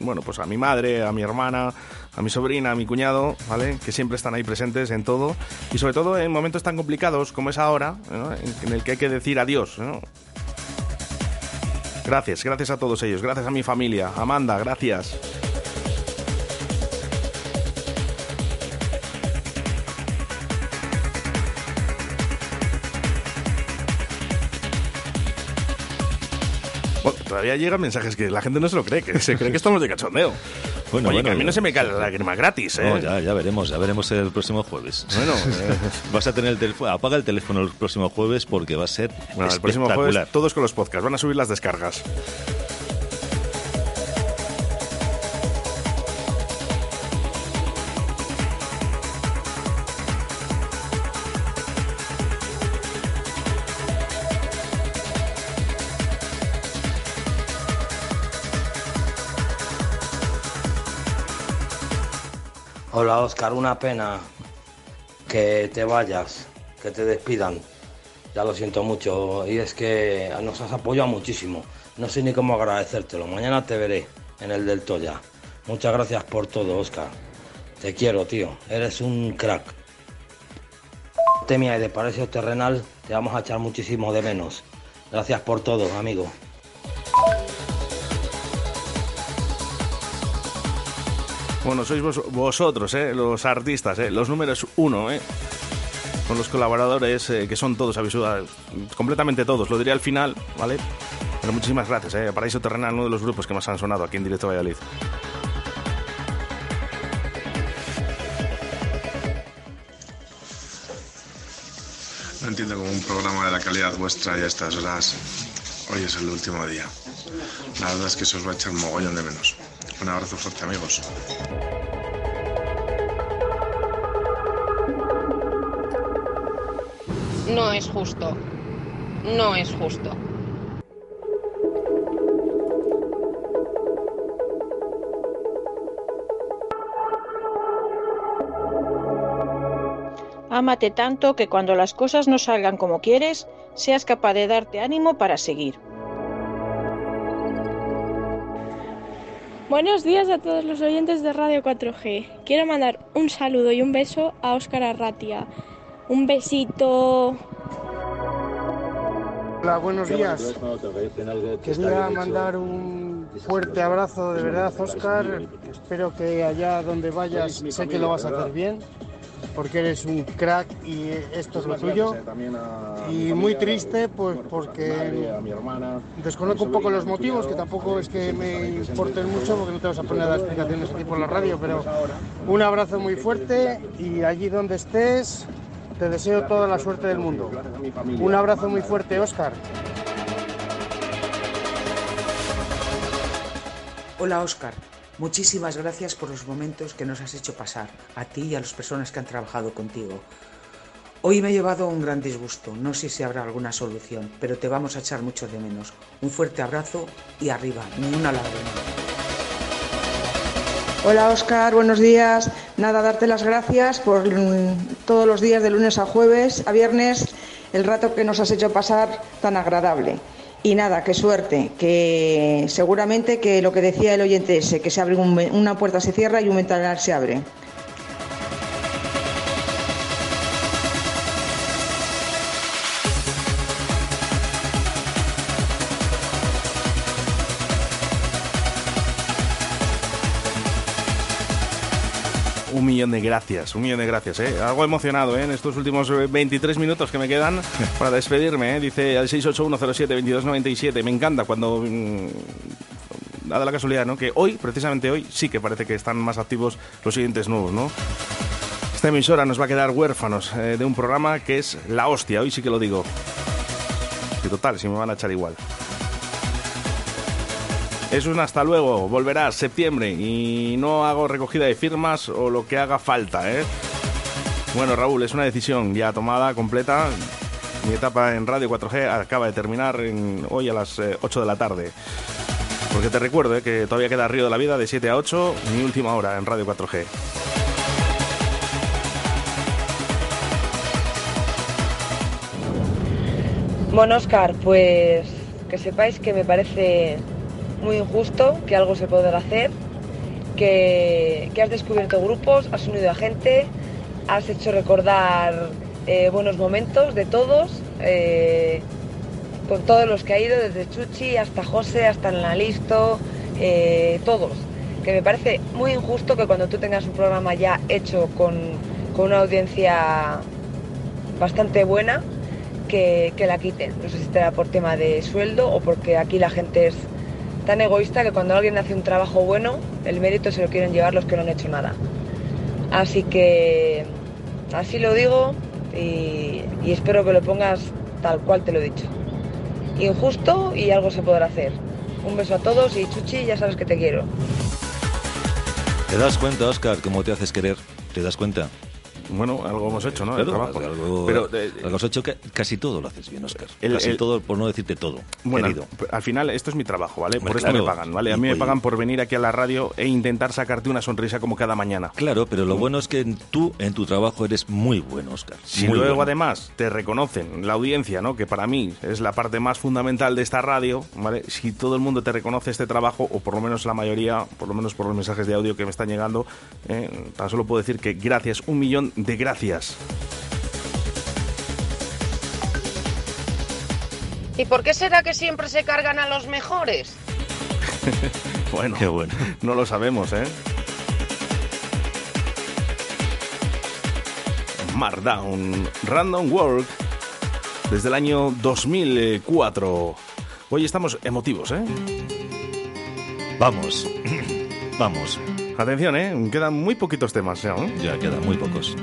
bueno, pues a mi madre, a mi hermana, a mi sobrina, a mi cuñado, ¿vale? Que siempre están ahí presentes en todo y sobre todo en momentos tan complicados como es ahora, en, el que hay que decir adiós. Gracias, gracias a todos ellos, gracias a mi familia, Amanda, gracias. Todavía llegan mensajes que la gente no se lo cree, que se cree que estamos de cachondeo. Bueno, Oye, bueno, que a mí no se me cae la lágrima gratis, ¿eh? No, ya, ya veremos, ya veremos el próximo jueves. Bueno, eh. vas a tener el teléfono, apaga el teléfono el próximo jueves porque va a ser Bueno, el próximo espectacular. jueves todos con los podcasts, van a subir las descargas. Oscar, una pena que te vayas, que te despidan. Ya lo siento mucho y es que nos has apoyado muchísimo. No sé ni cómo agradecértelo. Mañana te veré en el del Toya. Muchas gracias por todo, Oscar. Te quiero, tío. Eres un crack. Temia y de Palacio Terrenal te vamos a echar muchísimo de menos. Gracias por todo, amigo. Bueno, sois vos- vosotros, ¿eh? los artistas, ¿eh? los números uno, ¿eh? con los colaboradores que son todos, habéis sudado, completamente todos, lo diré al final, ¿vale? Pero muchísimas gracias, ¿eh? Paraíso Terrenal, uno de los grupos que más han sonado aquí en Directo Valladolid. No entiendo cómo un programa de la calidad vuestra y a estas horas hoy es el último día. La verdad es que eso os va a echar mogollón de menos. Un abrazo fuerte, amigos. No es justo. No es justo. Ámate tanto que cuando las cosas no salgan como quieres, seas capaz de darte ánimo para seguir. Buenos días a todos los oyentes de Radio 4G. Quiero mandar un saludo y un beso a Óscar Arratia. Un besito. Hola, buenos días. Quería mandar un fuerte abrazo de verdad, Oscar. Espero que allá donde vayas, sé que lo vas a hacer bien, porque eres un crack y esto es lo tuyo. Y muy triste, pues porque desconozco un poco los motivos, que tampoco es que me importen mucho, porque no te vas a poner a dar explicaciones aquí por la radio, pero un abrazo muy fuerte y allí donde estés, te deseo toda la suerte del mundo. Un abrazo muy fuerte, Oscar. Hola Oscar, muchísimas gracias por los momentos que nos has hecho pasar, a ti y a las personas que han trabajado contigo. Hoy me he llevado un gran disgusto, no sé si habrá alguna solución, pero te vamos a echar mucho de menos. Un fuerte abrazo y arriba, ni una lágrima. Hola Oscar, buenos días. Nada, darte las gracias por mm, todos los días de lunes a jueves, a viernes, el rato que nos has hecho pasar tan agradable. Y nada, qué suerte, que seguramente que lo que decía el oyente ese, que se abre un una puerta se cierra y un ventanal se abre. Millón de gracias, un millón de gracias, ¿eh? Algo emocionado, ¿eh? En estos últimos eh, 23 minutos que me quedan para despedirme, ¿eh? Dice al 681072297. Me encanta cuando... mm, da la casualidad, ¿no? Que hoy, precisamente hoy, sí que parece que están más activos los siguientes nuevos, ¿no? Esta emisora nos va a quedar huérfanos eh, de un programa que es la hostia, hoy sí que lo digo. Y total, si me van a echar igual. Es un hasta luego, volverás septiembre y no hago recogida de firmas o lo que haga falta, ¿eh? Bueno, Raúl, es una decisión ya tomada, completa. Mi etapa en Radio 4G acaba de terminar hoy a las eh, 8 de la tarde. Porque te recuerdo eh, que todavía queda Río de la Vida de 7 a 8, mi última hora en Radio 4G. Bueno, Oscar, pues que sepáis que me parece muy injusto que algo se pueda hacer, que, que has descubierto grupos, has unido a gente, has hecho recordar eh, buenos momentos de todos, eh, con todos los que ha ido, desde Chuchi hasta José, hasta Listo, eh, todos. Que me parece muy injusto que cuando tú tengas un programa ya hecho con, con una audiencia bastante buena, que, que la quiten. No sé si será por tema de sueldo o porque aquí la gente es tan egoísta que cuando alguien hace un trabajo bueno, el mérito se lo quieren llevar los que no han hecho nada. Así que así lo digo y, espero que lo pongas tal cual te lo he dicho. Injusto y algo se podrá hacer. Un beso a todos y Chuchi, ya sabes que te quiero. ¿Te das cuenta, Oscar, cómo te haces querer? ¿Te das cuenta? Bueno, algo hemos hecho, ¿no? El trabajo. Algo, Pero, eh, algo has hecho casi todo lo haces bien, Oscar. El- casi el- todo, por no decirte todo. Bueno, querido. al final esto es mi trabajo, ¿vale? Por esto me pagan, ¿vale? A mí me pagan por venir aquí a la radio e intentar sacarte una sonrisa como cada mañana. Claro, pero lo bueno es que tú en tu trabajo eres muy bueno, Oscar. Si Muy luego bueno. además te reconocen la audiencia, ¿no? Que para mí es la parte más fundamental de esta radio, ¿vale? Si todo el mundo te reconoce este trabajo, o por lo menos la mayoría, por lo menos por los mensajes de audio que me están llegando, eh, tan solo puedo decir que gracias, un millón de gracias. ¿Y por qué será que siempre se cargan a los mejores? bueno, Qué bueno. no lo sabemos, ¿eh? Markdown, Random Work, desde el año 2004. Hoy estamos emotivos, ¿eh? Vamos, vamos. Atención, ¿eh? Quedan muy poquitos temas ya, ¿eh? Ya quedan muy pocos.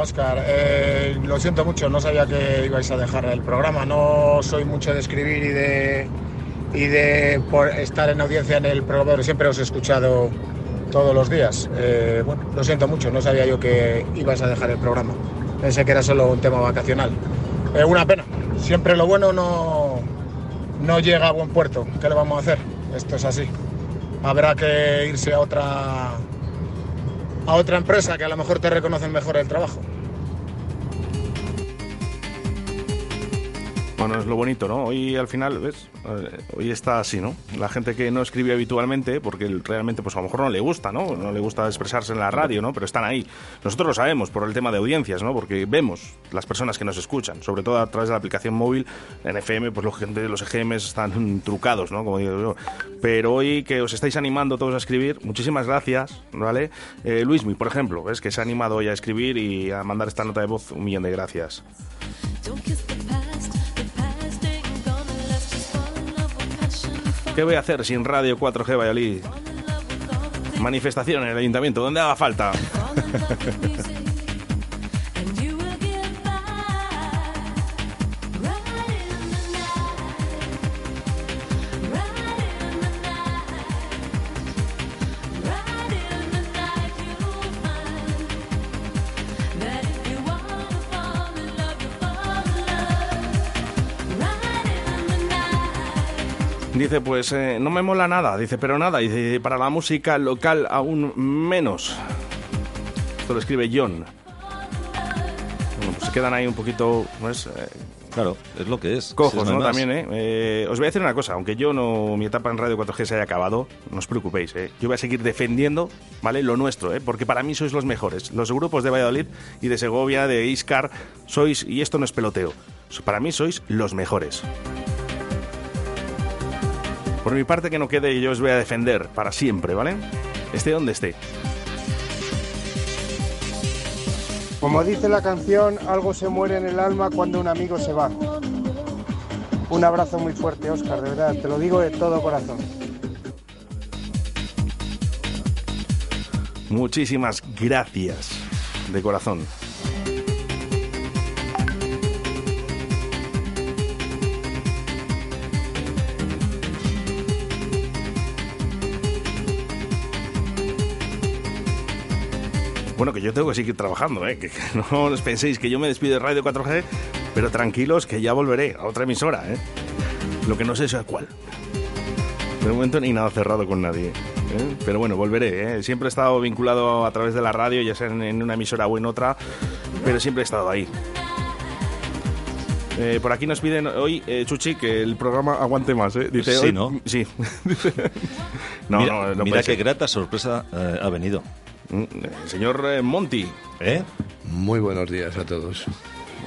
Oscar, Eh, lo siento mucho, no sabía que ibais a dejar el programa, no soy mucho de escribir y de, y de por estar en audiencia en el programa, siempre os he escuchado todos los días. Eh, bueno, lo siento mucho, no sabía yo que ibas a dejar el programa. Pensé que era solo un tema vacacional. Eh, una pena, siempre lo bueno no, no llega a buen puerto. ¿Qué le vamos a hacer? Esto es así. Habrá que irse a otra, a otra empresa que a lo mejor te reconocen mejor el trabajo. Bueno, es lo bonito, ¿no? Hoy al final, ¿ves? Eh, hoy está así, ¿no? La gente que no escribe habitualmente, porque realmente pues a lo mejor no le gusta, ¿no? No le gusta expresarse en la radio, ¿no? Pero están ahí. Nosotros lo sabemos por el tema de audiencias, ¿no? Porque vemos las personas que nos escuchan, sobre todo a través de la aplicación móvil. En FM, pues los, los EGMs están trucados, ¿no? Como digo yo. Pero hoy que os estáis animando todos a escribir, muchísimas gracias, ¿vale? Eh, Luismi, por ejemplo, ¿ves? Que se ha animado hoy a escribir y a mandar esta nota de voz, un millón de gracias. ¿Qué voy a hacer sin Radio 4G Valladolid? Manifestación en el ayuntamiento, donde haga falta. Dice, pues eh, no me mola nada. Dice, pero nada. Dice, para la música local aún menos. Esto lo escribe John. Bueno, pues se quedan ahí un poquito, pues, eh, Claro, es lo que es. cojos, Si no. También, ¿eh? Eh, Os voy a decir una cosa, aunque yo no, mi etapa en Radio 4G se haya acabado, no os preocupéis, ¿eh? Yo voy a seguir defendiendo, ¿vale? Lo nuestro, ¿eh? Porque para mí sois los mejores. Los grupos de Valladolid y de Segovia, de Iscar, sois, y esto no es peloteo, para mí sois los mejores. Por mi parte, que no quede, yo os voy a defender para siempre, ¿vale? Esté donde esté. Como dice la canción, algo se muere en el alma cuando un amigo se va. Un abrazo muy fuerte, Oscar, de verdad, te lo digo de todo corazón. Muchísimas gracias de corazón. Bueno, que yo tengo que seguir trabajando, ¿eh? que, que no os penséis que yo me despido de Radio 4G, pero tranquilos que ya volveré a otra emisora. ¿eh? Lo que no sé es a cuál. De momento ni nada cerrado con nadie. ¿eh? Pero bueno, volveré. ¿eh? Siempre he estado vinculado a través de la radio, ya sea en, una emisora o en otra, pero siempre he estado ahí. Eh, por aquí nos piden hoy, eh, Chuchi, que el programa aguante más. ¿eh? Dice, Sí, hoy- ¿no? Sí. no, mira, no, no mira qué grata sorpresa eh, ha venido. Mm, Señor eh, Monti. ¿Eh? Muy buenos días a todos.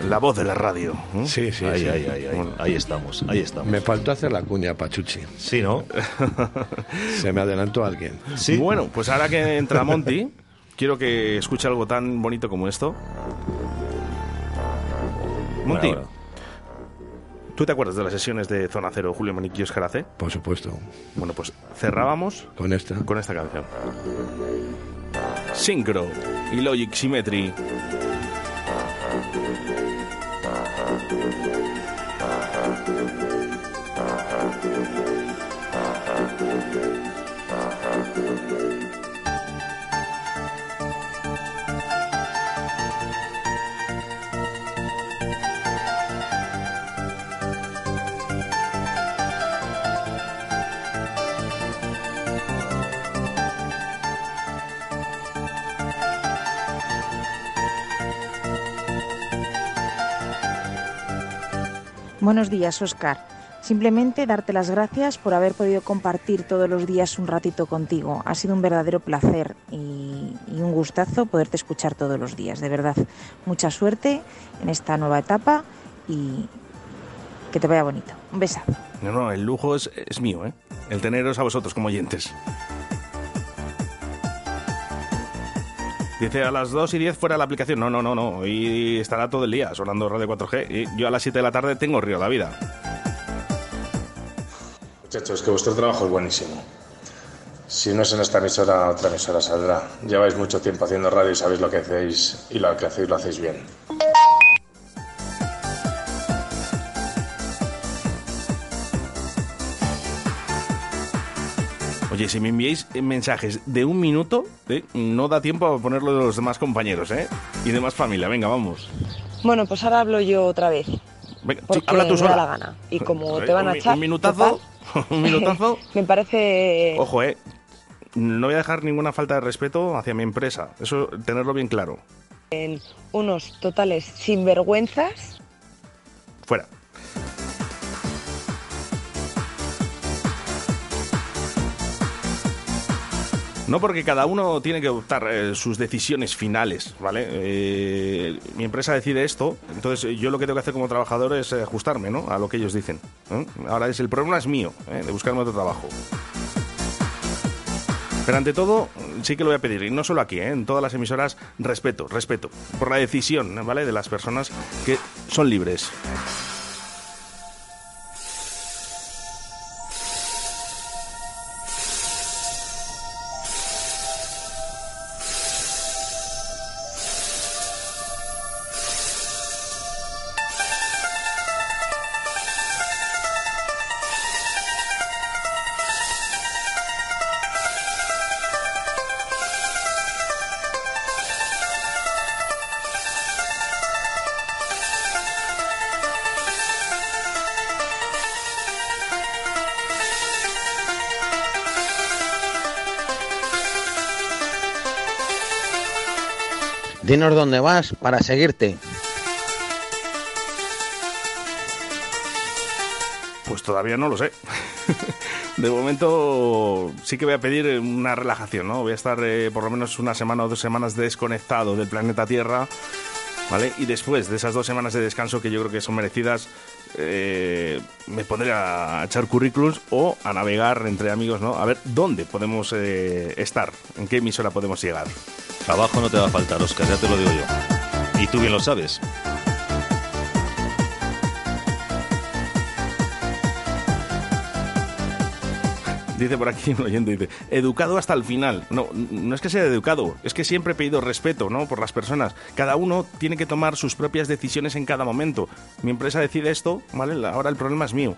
La voz de la radio. ¿eh? Sí, sí, Ahí, sí. ahí, ahí, ahí. Ahí estamos, ahí estamos. Me faltó hacer la cuña, Pachuchi. Sí, ¿no? Se me adelantó alguien. Sí. Bueno, pues ahora que entra Monty, quiero que escuche algo tan bonito como esto. Monty, Bueno, ¿tú te acuerdas de las sesiones de Zona Cero, Julio Maniquí y Oscar Ace? Por supuesto. Bueno, pues cerrábamos Con esta. con esta canción. Synchro y Logic Symmetry. Buenos días, Oscar. Simplemente darte las gracias por haber podido compartir todos los días un ratito contigo. Ha sido un verdadero placer y, un gustazo poderte escuchar todos los días. De verdad, mucha suerte en esta nueva etapa y que te vaya bonito. Un besazo. No, no, el lujo es, es mío, ¿eh? El teneros a vosotros como oyentes. Dice a las 2 y 10 fuera la aplicación. No, no, no, no. Hoy estará todo el día sonando Radio 4G. Y yo a las 7 de la tarde tengo Río la Vida. Muchachos, que vuestro trabajo es buenísimo. Si no es en esta emisora, otra emisora saldrá. Lleváis mucho tiempo haciendo radio y sabéis lo que hacéis y lo que hacéis lo hacéis bien. Oye, si me enviáis eh, mensajes de un minuto, ¿eh? no da tiempo a ponerlo de los demás compañeros, ¿eh? Y demás familia. Venga, vamos. Bueno, pues ahora hablo yo otra vez. Venga, sí, habla tú me sola. da la gana. Y como te van a echar. Un minutazo. un minutazo. me parece. Ojo, eh. No voy a dejar ninguna falta de respeto hacia mi empresa. Eso, tenerlo bien claro. en unos totales sinvergüenzas. Fuera. No porque cada uno tiene que adoptar eh, sus decisiones finales, ¿vale? Eh, mi empresa decide esto, entonces eh, yo lo que tengo que hacer como trabajador es eh, ajustarme, ¿no? A lo que ellos dicen. Ahora es el problema es mío, de buscarme otro trabajo. Pero ante todo, sí que lo voy a pedir, y no solo aquí, en todas las emisoras, respeto, respeto por la decisión, ¿vale? De las personas que son libres. Dinos dónde vas para seguirte. Pues todavía no lo sé. De momento sí que voy a pedir una relajación, ¿no? Voy a estar eh, por lo menos una semana o dos semanas desconectado del planeta Tierra, ¿vale? Y después de esas dos semanas de descanso que yo creo que son merecidas, eh, me pondré a echar currículums o a navegar entre amigos, ¿no? A ver dónde podemos eh, estar, en qué emisora podemos llegar. Trabajo no te va a faltar, Oscar, ya te lo digo yo. Y tú bien lo sabes. Dice por aquí un oyente, dice, educado hasta el final. No, no es que sea educado, es que siempre he pedido respeto, ¿no? Por las personas. Cada uno tiene que tomar sus propias decisiones en cada momento. Mi empresa decide esto, ¿vale? Ahora el problema es mío.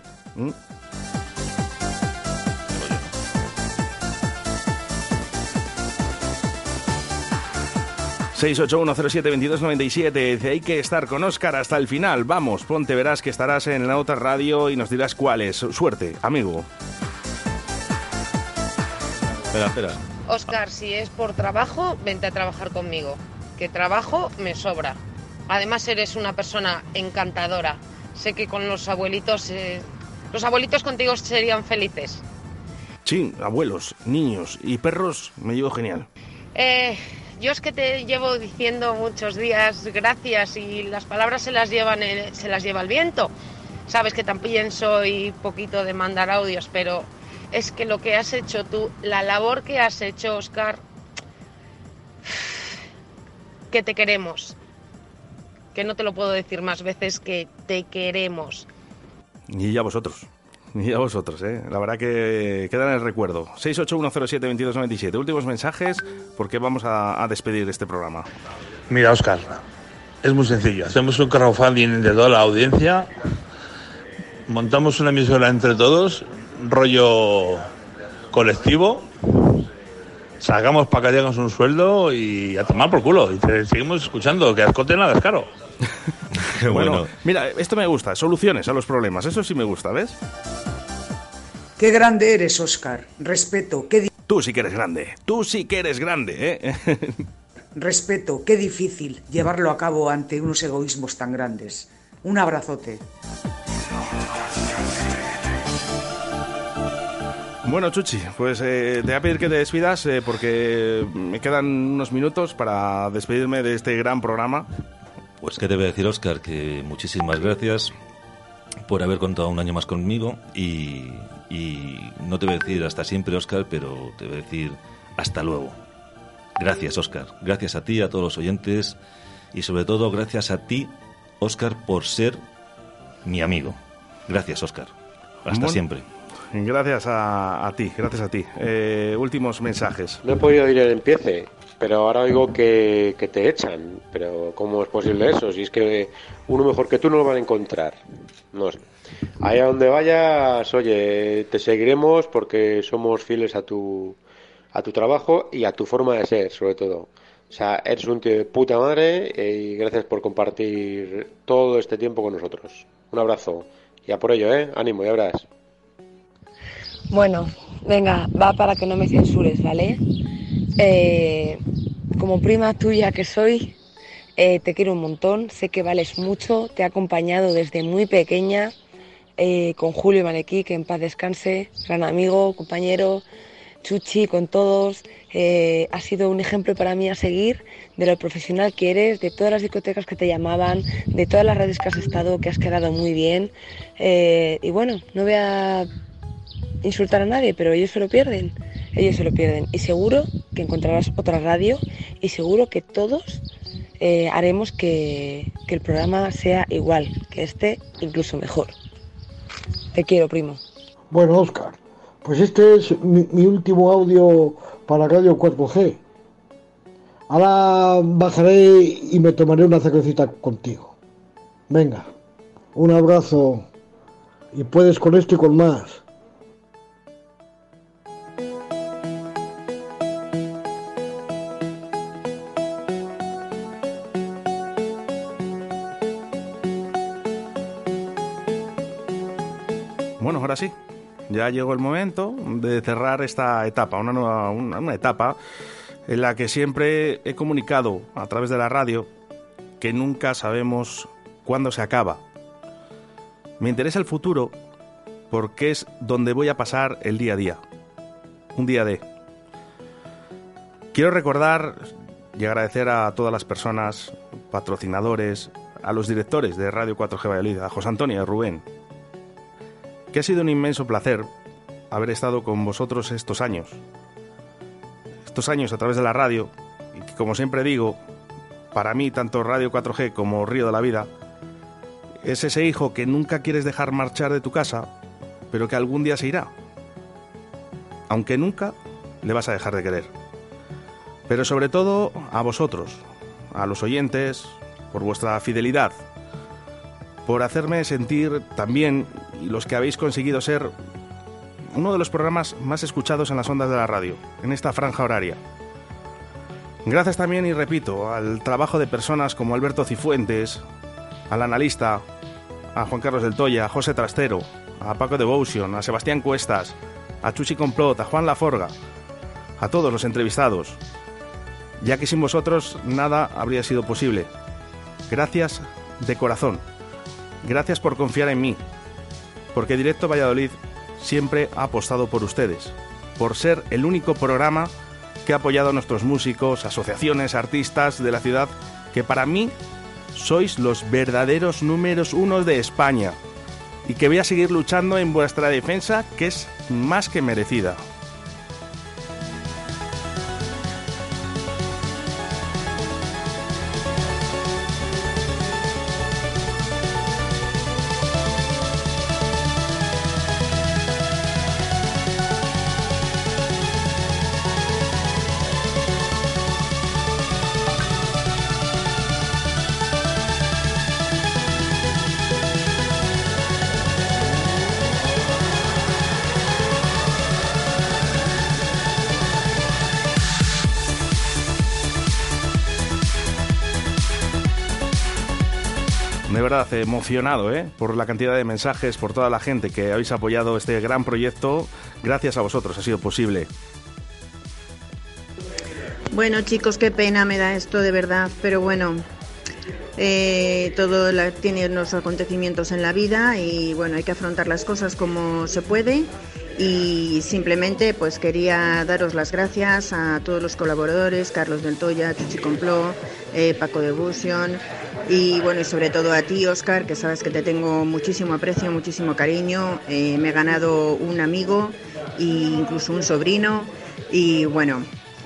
...681072297... Dice, hay que estar con Óscar hasta el final. Vamos, ponte, verás que estarás en la otra radio y nos dirás cuál es. Suerte, amigo. Espera, espera. Oscar, si es por trabajo, vente a trabajar conmigo. Que trabajo me sobra. Además eres una persona encantadora. Sé que con los abuelitos, eh, los abuelitos contigo serían felices. Sí, abuelos, niños y perros me llevo genial. Eh, yo es que te llevo diciendo muchos días gracias y las palabras se las llevan el- se las lleva el viento. Sabes que también soy poquito de mandar audios, pero es que lo que has hecho tú, la labor que has hecho, Oscar, que te queremos. Que no te lo puedo decir más veces que te queremos. Y ya vosotros. Y a vosotros, ¿eh? La verdad que queda en el recuerdo. 681072297. Últimos mensajes porque vamos a, a despedir este programa. Mira, Oscar, es muy sencillo. Hacemos un crowdfunding de toda la audiencia, montamos una emisora entre todos, rollo colectivo, sacamos para que tengas un sueldo y a tomar por culo. Y te seguimos escuchando, que ascote nada es caro. bueno, mira, esto me gusta. Soluciones a los problemas. Eso sí me gusta, ¿ves? Qué grande eres, Oscar. Respeto, qué Tú sí que eres grande. Tú sí que eres grande, ¿eh? respeto, qué difícil llevarlo a cabo ante unos egoísmos tan grandes. Un abrazote. Bueno, Chuchi, pues eh, te voy a pedir que te despidas eh, porque me quedan unos minutos para despedirme de este gran programa. Pues qué te voy a decir, Oscar, que muchísimas gracias por haber contado un año más conmigo y, y no te voy a decir hasta siempre, Oscar, pero te voy a decir hasta luego. Gracias, Oscar. Gracias a ti, a todos los oyentes y sobre todo gracias a ti, Oscar, por ser mi amigo. Gracias, Oscar. Hasta Bueno, siempre. Gracias a, a ti, gracias a ti. Eh, últimos mensajes. No he podido oír el empiece, pero ahora oigo que, que te echan. Pero ¿cómo es posible eso? Si es que uno mejor que tú no lo van a encontrar. No sé. Allá donde vayas, oye, te seguiremos porque somos fieles a tu, a tu trabajo y a tu forma de ser, sobre todo. O sea, eres un tío de puta madre y gracias por compartir todo este tiempo con nosotros. Un abrazo. Y a por ello, ¿eh? Ánimo, ya verás. Bueno, venga, va para que no me censures, ¿vale? Eh, como prima tuya que soy, eh, te quiero un montón, sé que vales mucho, te he acompañado desde muy pequeña eh, con Julio Manequí, que en paz descanse, gran amigo, compañero, Chuchi, con todos. Eh, ha sido un ejemplo para mí a seguir de lo profesional que eres, de todas las discotecas que te llamaban, de todas las redes que has estado, que has quedado muy bien. Y bueno, no voy a insultar a nadie, pero ellos se lo pierden, ellos se lo pierden. Y seguro que encontrarás otra radio y seguro que todos eh, haremos que, que el programa sea igual, que este incluso mejor. Te quiero, primo. Bueno, Oscar, pues este es mi, mi último audio para Radio 4G. Ahora bajaré y me tomaré una cervecita contigo. Venga, un abrazo y puedes con esto y con más. Sí, ya llegó el momento de cerrar esta etapa, una nueva una etapa en la que siempre he comunicado a través de la radio que nunca sabemos cuándo se acaba. Me interesa el futuro porque es donde voy a pasar el día a día. Un día de. Quiero recordar y agradecer a todas las personas, patrocinadores, a los directores de Radio 4G Valladolid, a José Antonio y a Rubén, que ha sido un inmenso placer haber estado con vosotros estos años. Estos años a través de la radio, y que como siempre digo, para mí tanto Radio 4G como Río de la Vida, es ese hijo que nunca quieres dejar marchar de tu casa, pero que algún día se irá. Aunque nunca le vas a dejar de querer. Pero sobre todo a vosotros, a los oyentes, por vuestra fidelidad, por hacerme sentir también, los que habéis conseguido ser, uno de los programas más escuchados en las ondas de la radio, en esta franja horaria. Gracias también, y repito, al trabajo de personas como Alberto Cifuentes, al analista, a Juan Carlos del Toya, a José Trastero, a Paco Devotion, a Sebastián Cuestas, a Chuchi Complot, a Juan Laforga, a todos los entrevistados, ya que sin vosotros nada habría sido posible. Gracias de corazón. Gracias por confiar en mí, porque Directo Valladolid siempre ha apostado por ustedes, por ser el único programa que ha apoyado a nuestros músicos, asociaciones, artistas de la ciudad, que para mí sois los verdaderos números uno de España y que voy a seguir luchando en vuestra defensa, que es más que merecida. De verdad emocionado ¿eh? por la cantidad de mensajes, por toda la gente que habéis apoyado este gran proyecto. Gracias a vosotros ha sido posible. Bueno chicos, qué pena me da esto de verdad, pero bueno, eh, todo tiene unos acontecimientos en la vida y bueno, hay que afrontar las cosas como se puede y simplemente pues quería daros las gracias a todos los colaboradores, Carlos del Toya, Chuchi Compló, eh, Paco de Busion y bueno, y sobre todo a ti, Oscar, que sabes que te tengo muchísimo aprecio, muchísimo cariño. Eh, me he ganado un amigo e incluso un sobrino y bueno,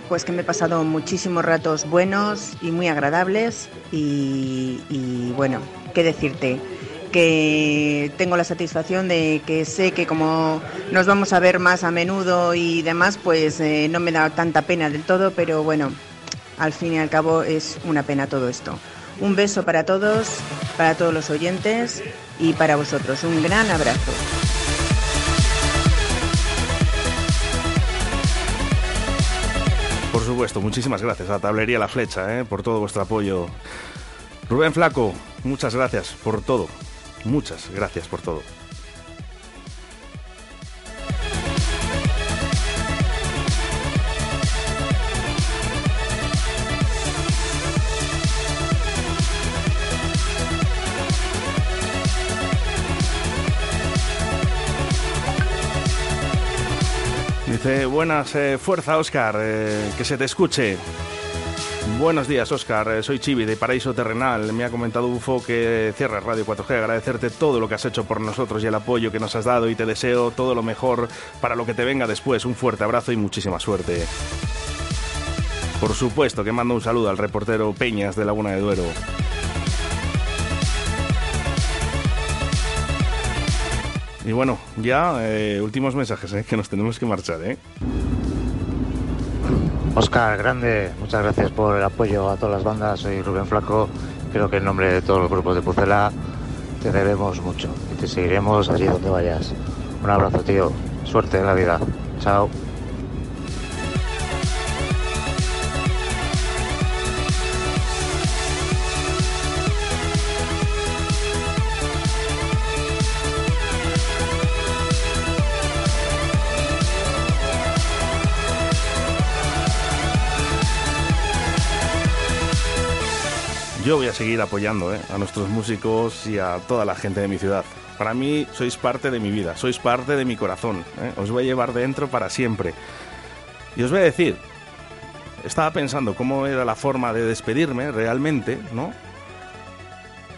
pues que me he pasado muchísimos ratos buenos y muy agradables y, y bueno, ¿qué decirte? Que tengo la satisfacción de que sé que como nos vamos a ver más a menudo y demás, pues eh, no me da tanta pena del todo, pero bueno, al fin y al cabo es una pena todo esto. Un beso para todos, para todos los oyentes y para vosotros. Un gran abrazo. Por supuesto, muchísimas gracias a Tablería La Flecha ¿eh? por todo vuestro apoyo. Rubén Flaco, muchas gracias por todo. Muchas gracias por todo. Dice, buenas, eh, fuerza Oscar, eh, que se te escuche. Buenos días, Oscar. Eh, soy Chivi de Paraíso Terrenal. Me ha comentado UFO que cierra Radio 4G. Agradecerte todo lo que has hecho por nosotros y el apoyo que nos has dado y te deseo todo lo mejor para lo que te venga después. Un fuerte abrazo y muchísima suerte. Por supuesto que mando un saludo al reportero Peñas de Laguna de Duero. Y bueno, ya eh, últimos mensajes, eh, que nos tenemos que marchar, ¿eh? Oscar, grande, muchas gracias por el apoyo a todas las bandas. Soy Rubén Flaco. Creo que en nombre de todos los grupos de Pucela te debemos mucho y te seguiremos allí donde vayas. Un abrazo, tío. Suerte en la vida. Chao. Yo voy a seguir apoyando ¿eh? a nuestros músicos y a toda la gente de mi ciudad. Para mí sois parte de mi vida, sois parte de mi corazón. ¿eh? Os voy a llevar dentro para siempre. Y os voy a decir, estaba pensando cómo era la forma de despedirme realmente, ¿no?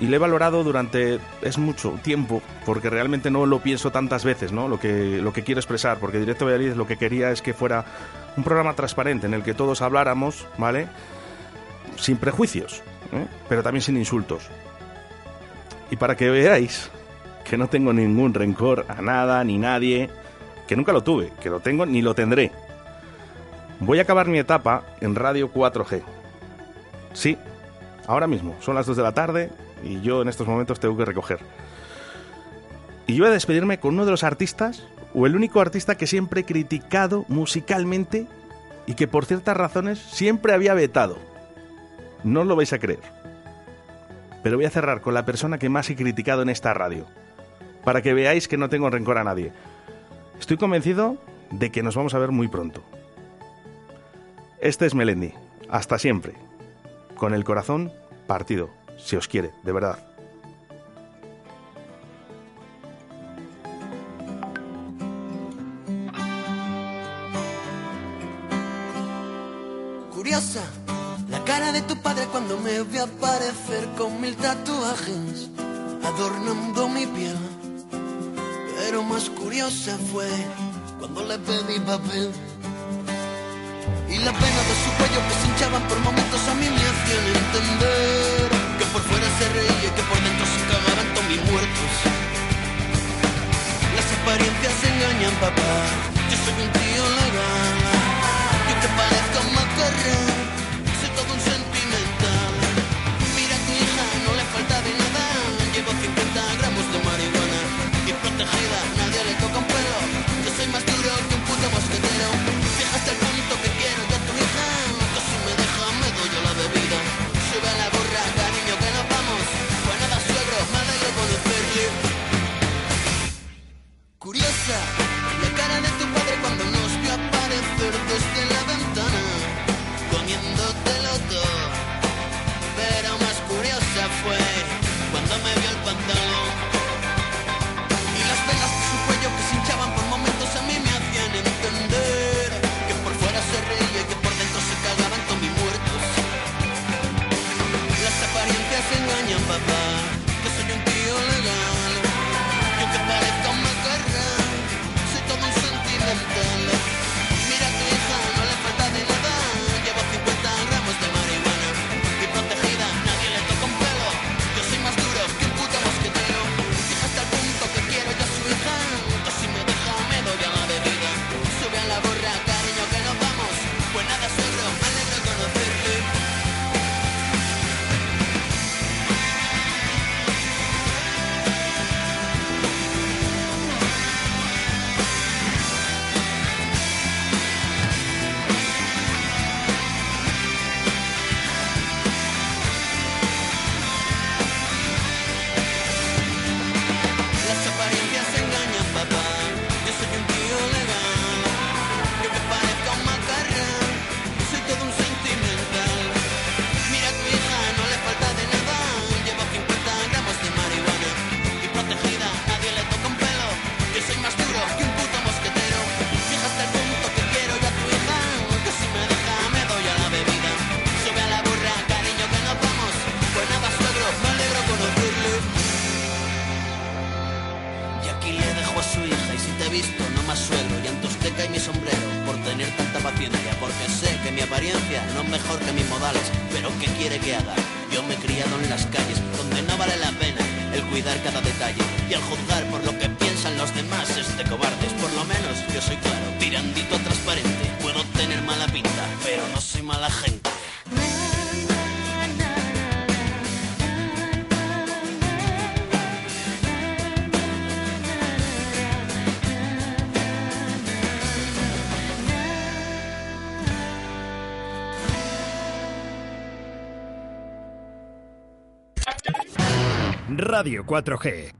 Y le he valorado durante es mucho tiempo, porque realmente no lo pienso tantas veces, ¿no? Lo que, lo que quiero expresar, porque Directo Valladolid lo que quería es que fuera un programa transparente en el que todos habláramos, ¿vale? Sin prejuicios, ¿eh? pero también sin insultos. Y para que veáis que no tengo ningún rencor a nada ni nadie, que nunca lo tuve, que lo tengo ni lo tendré. Voy a acabar mi etapa en Radio 4G. Sí, ahora mismo, son las 2 de la tarde y yo en estos momentos tengo que recoger. Y yo voy a despedirme con uno de los artistas, o el único artista que siempre he criticado musicalmente y que por ciertas razones siempre había vetado. No lo vais a creer. Pero voy a cerrar con la persona que más he criticado en esta radio, para que veáis que no tengo rencor a nadie. Estoy convencido de que nos vamos a ver muy pronto. Este es Melendi. Hasta siempre. Con el corazón partido, si os quiere, de verdad. Aparecer con mil tatuajes adornando mi piel. Pero más curiosa fue cuando le pedí papel. Y la pena de su cuello que se hinchaban por momentos a mí me hacían entender que por fuera se reía y que por dentro se cagaban todos mis muertos. Las apariencias engañan, papá. Radio 4G.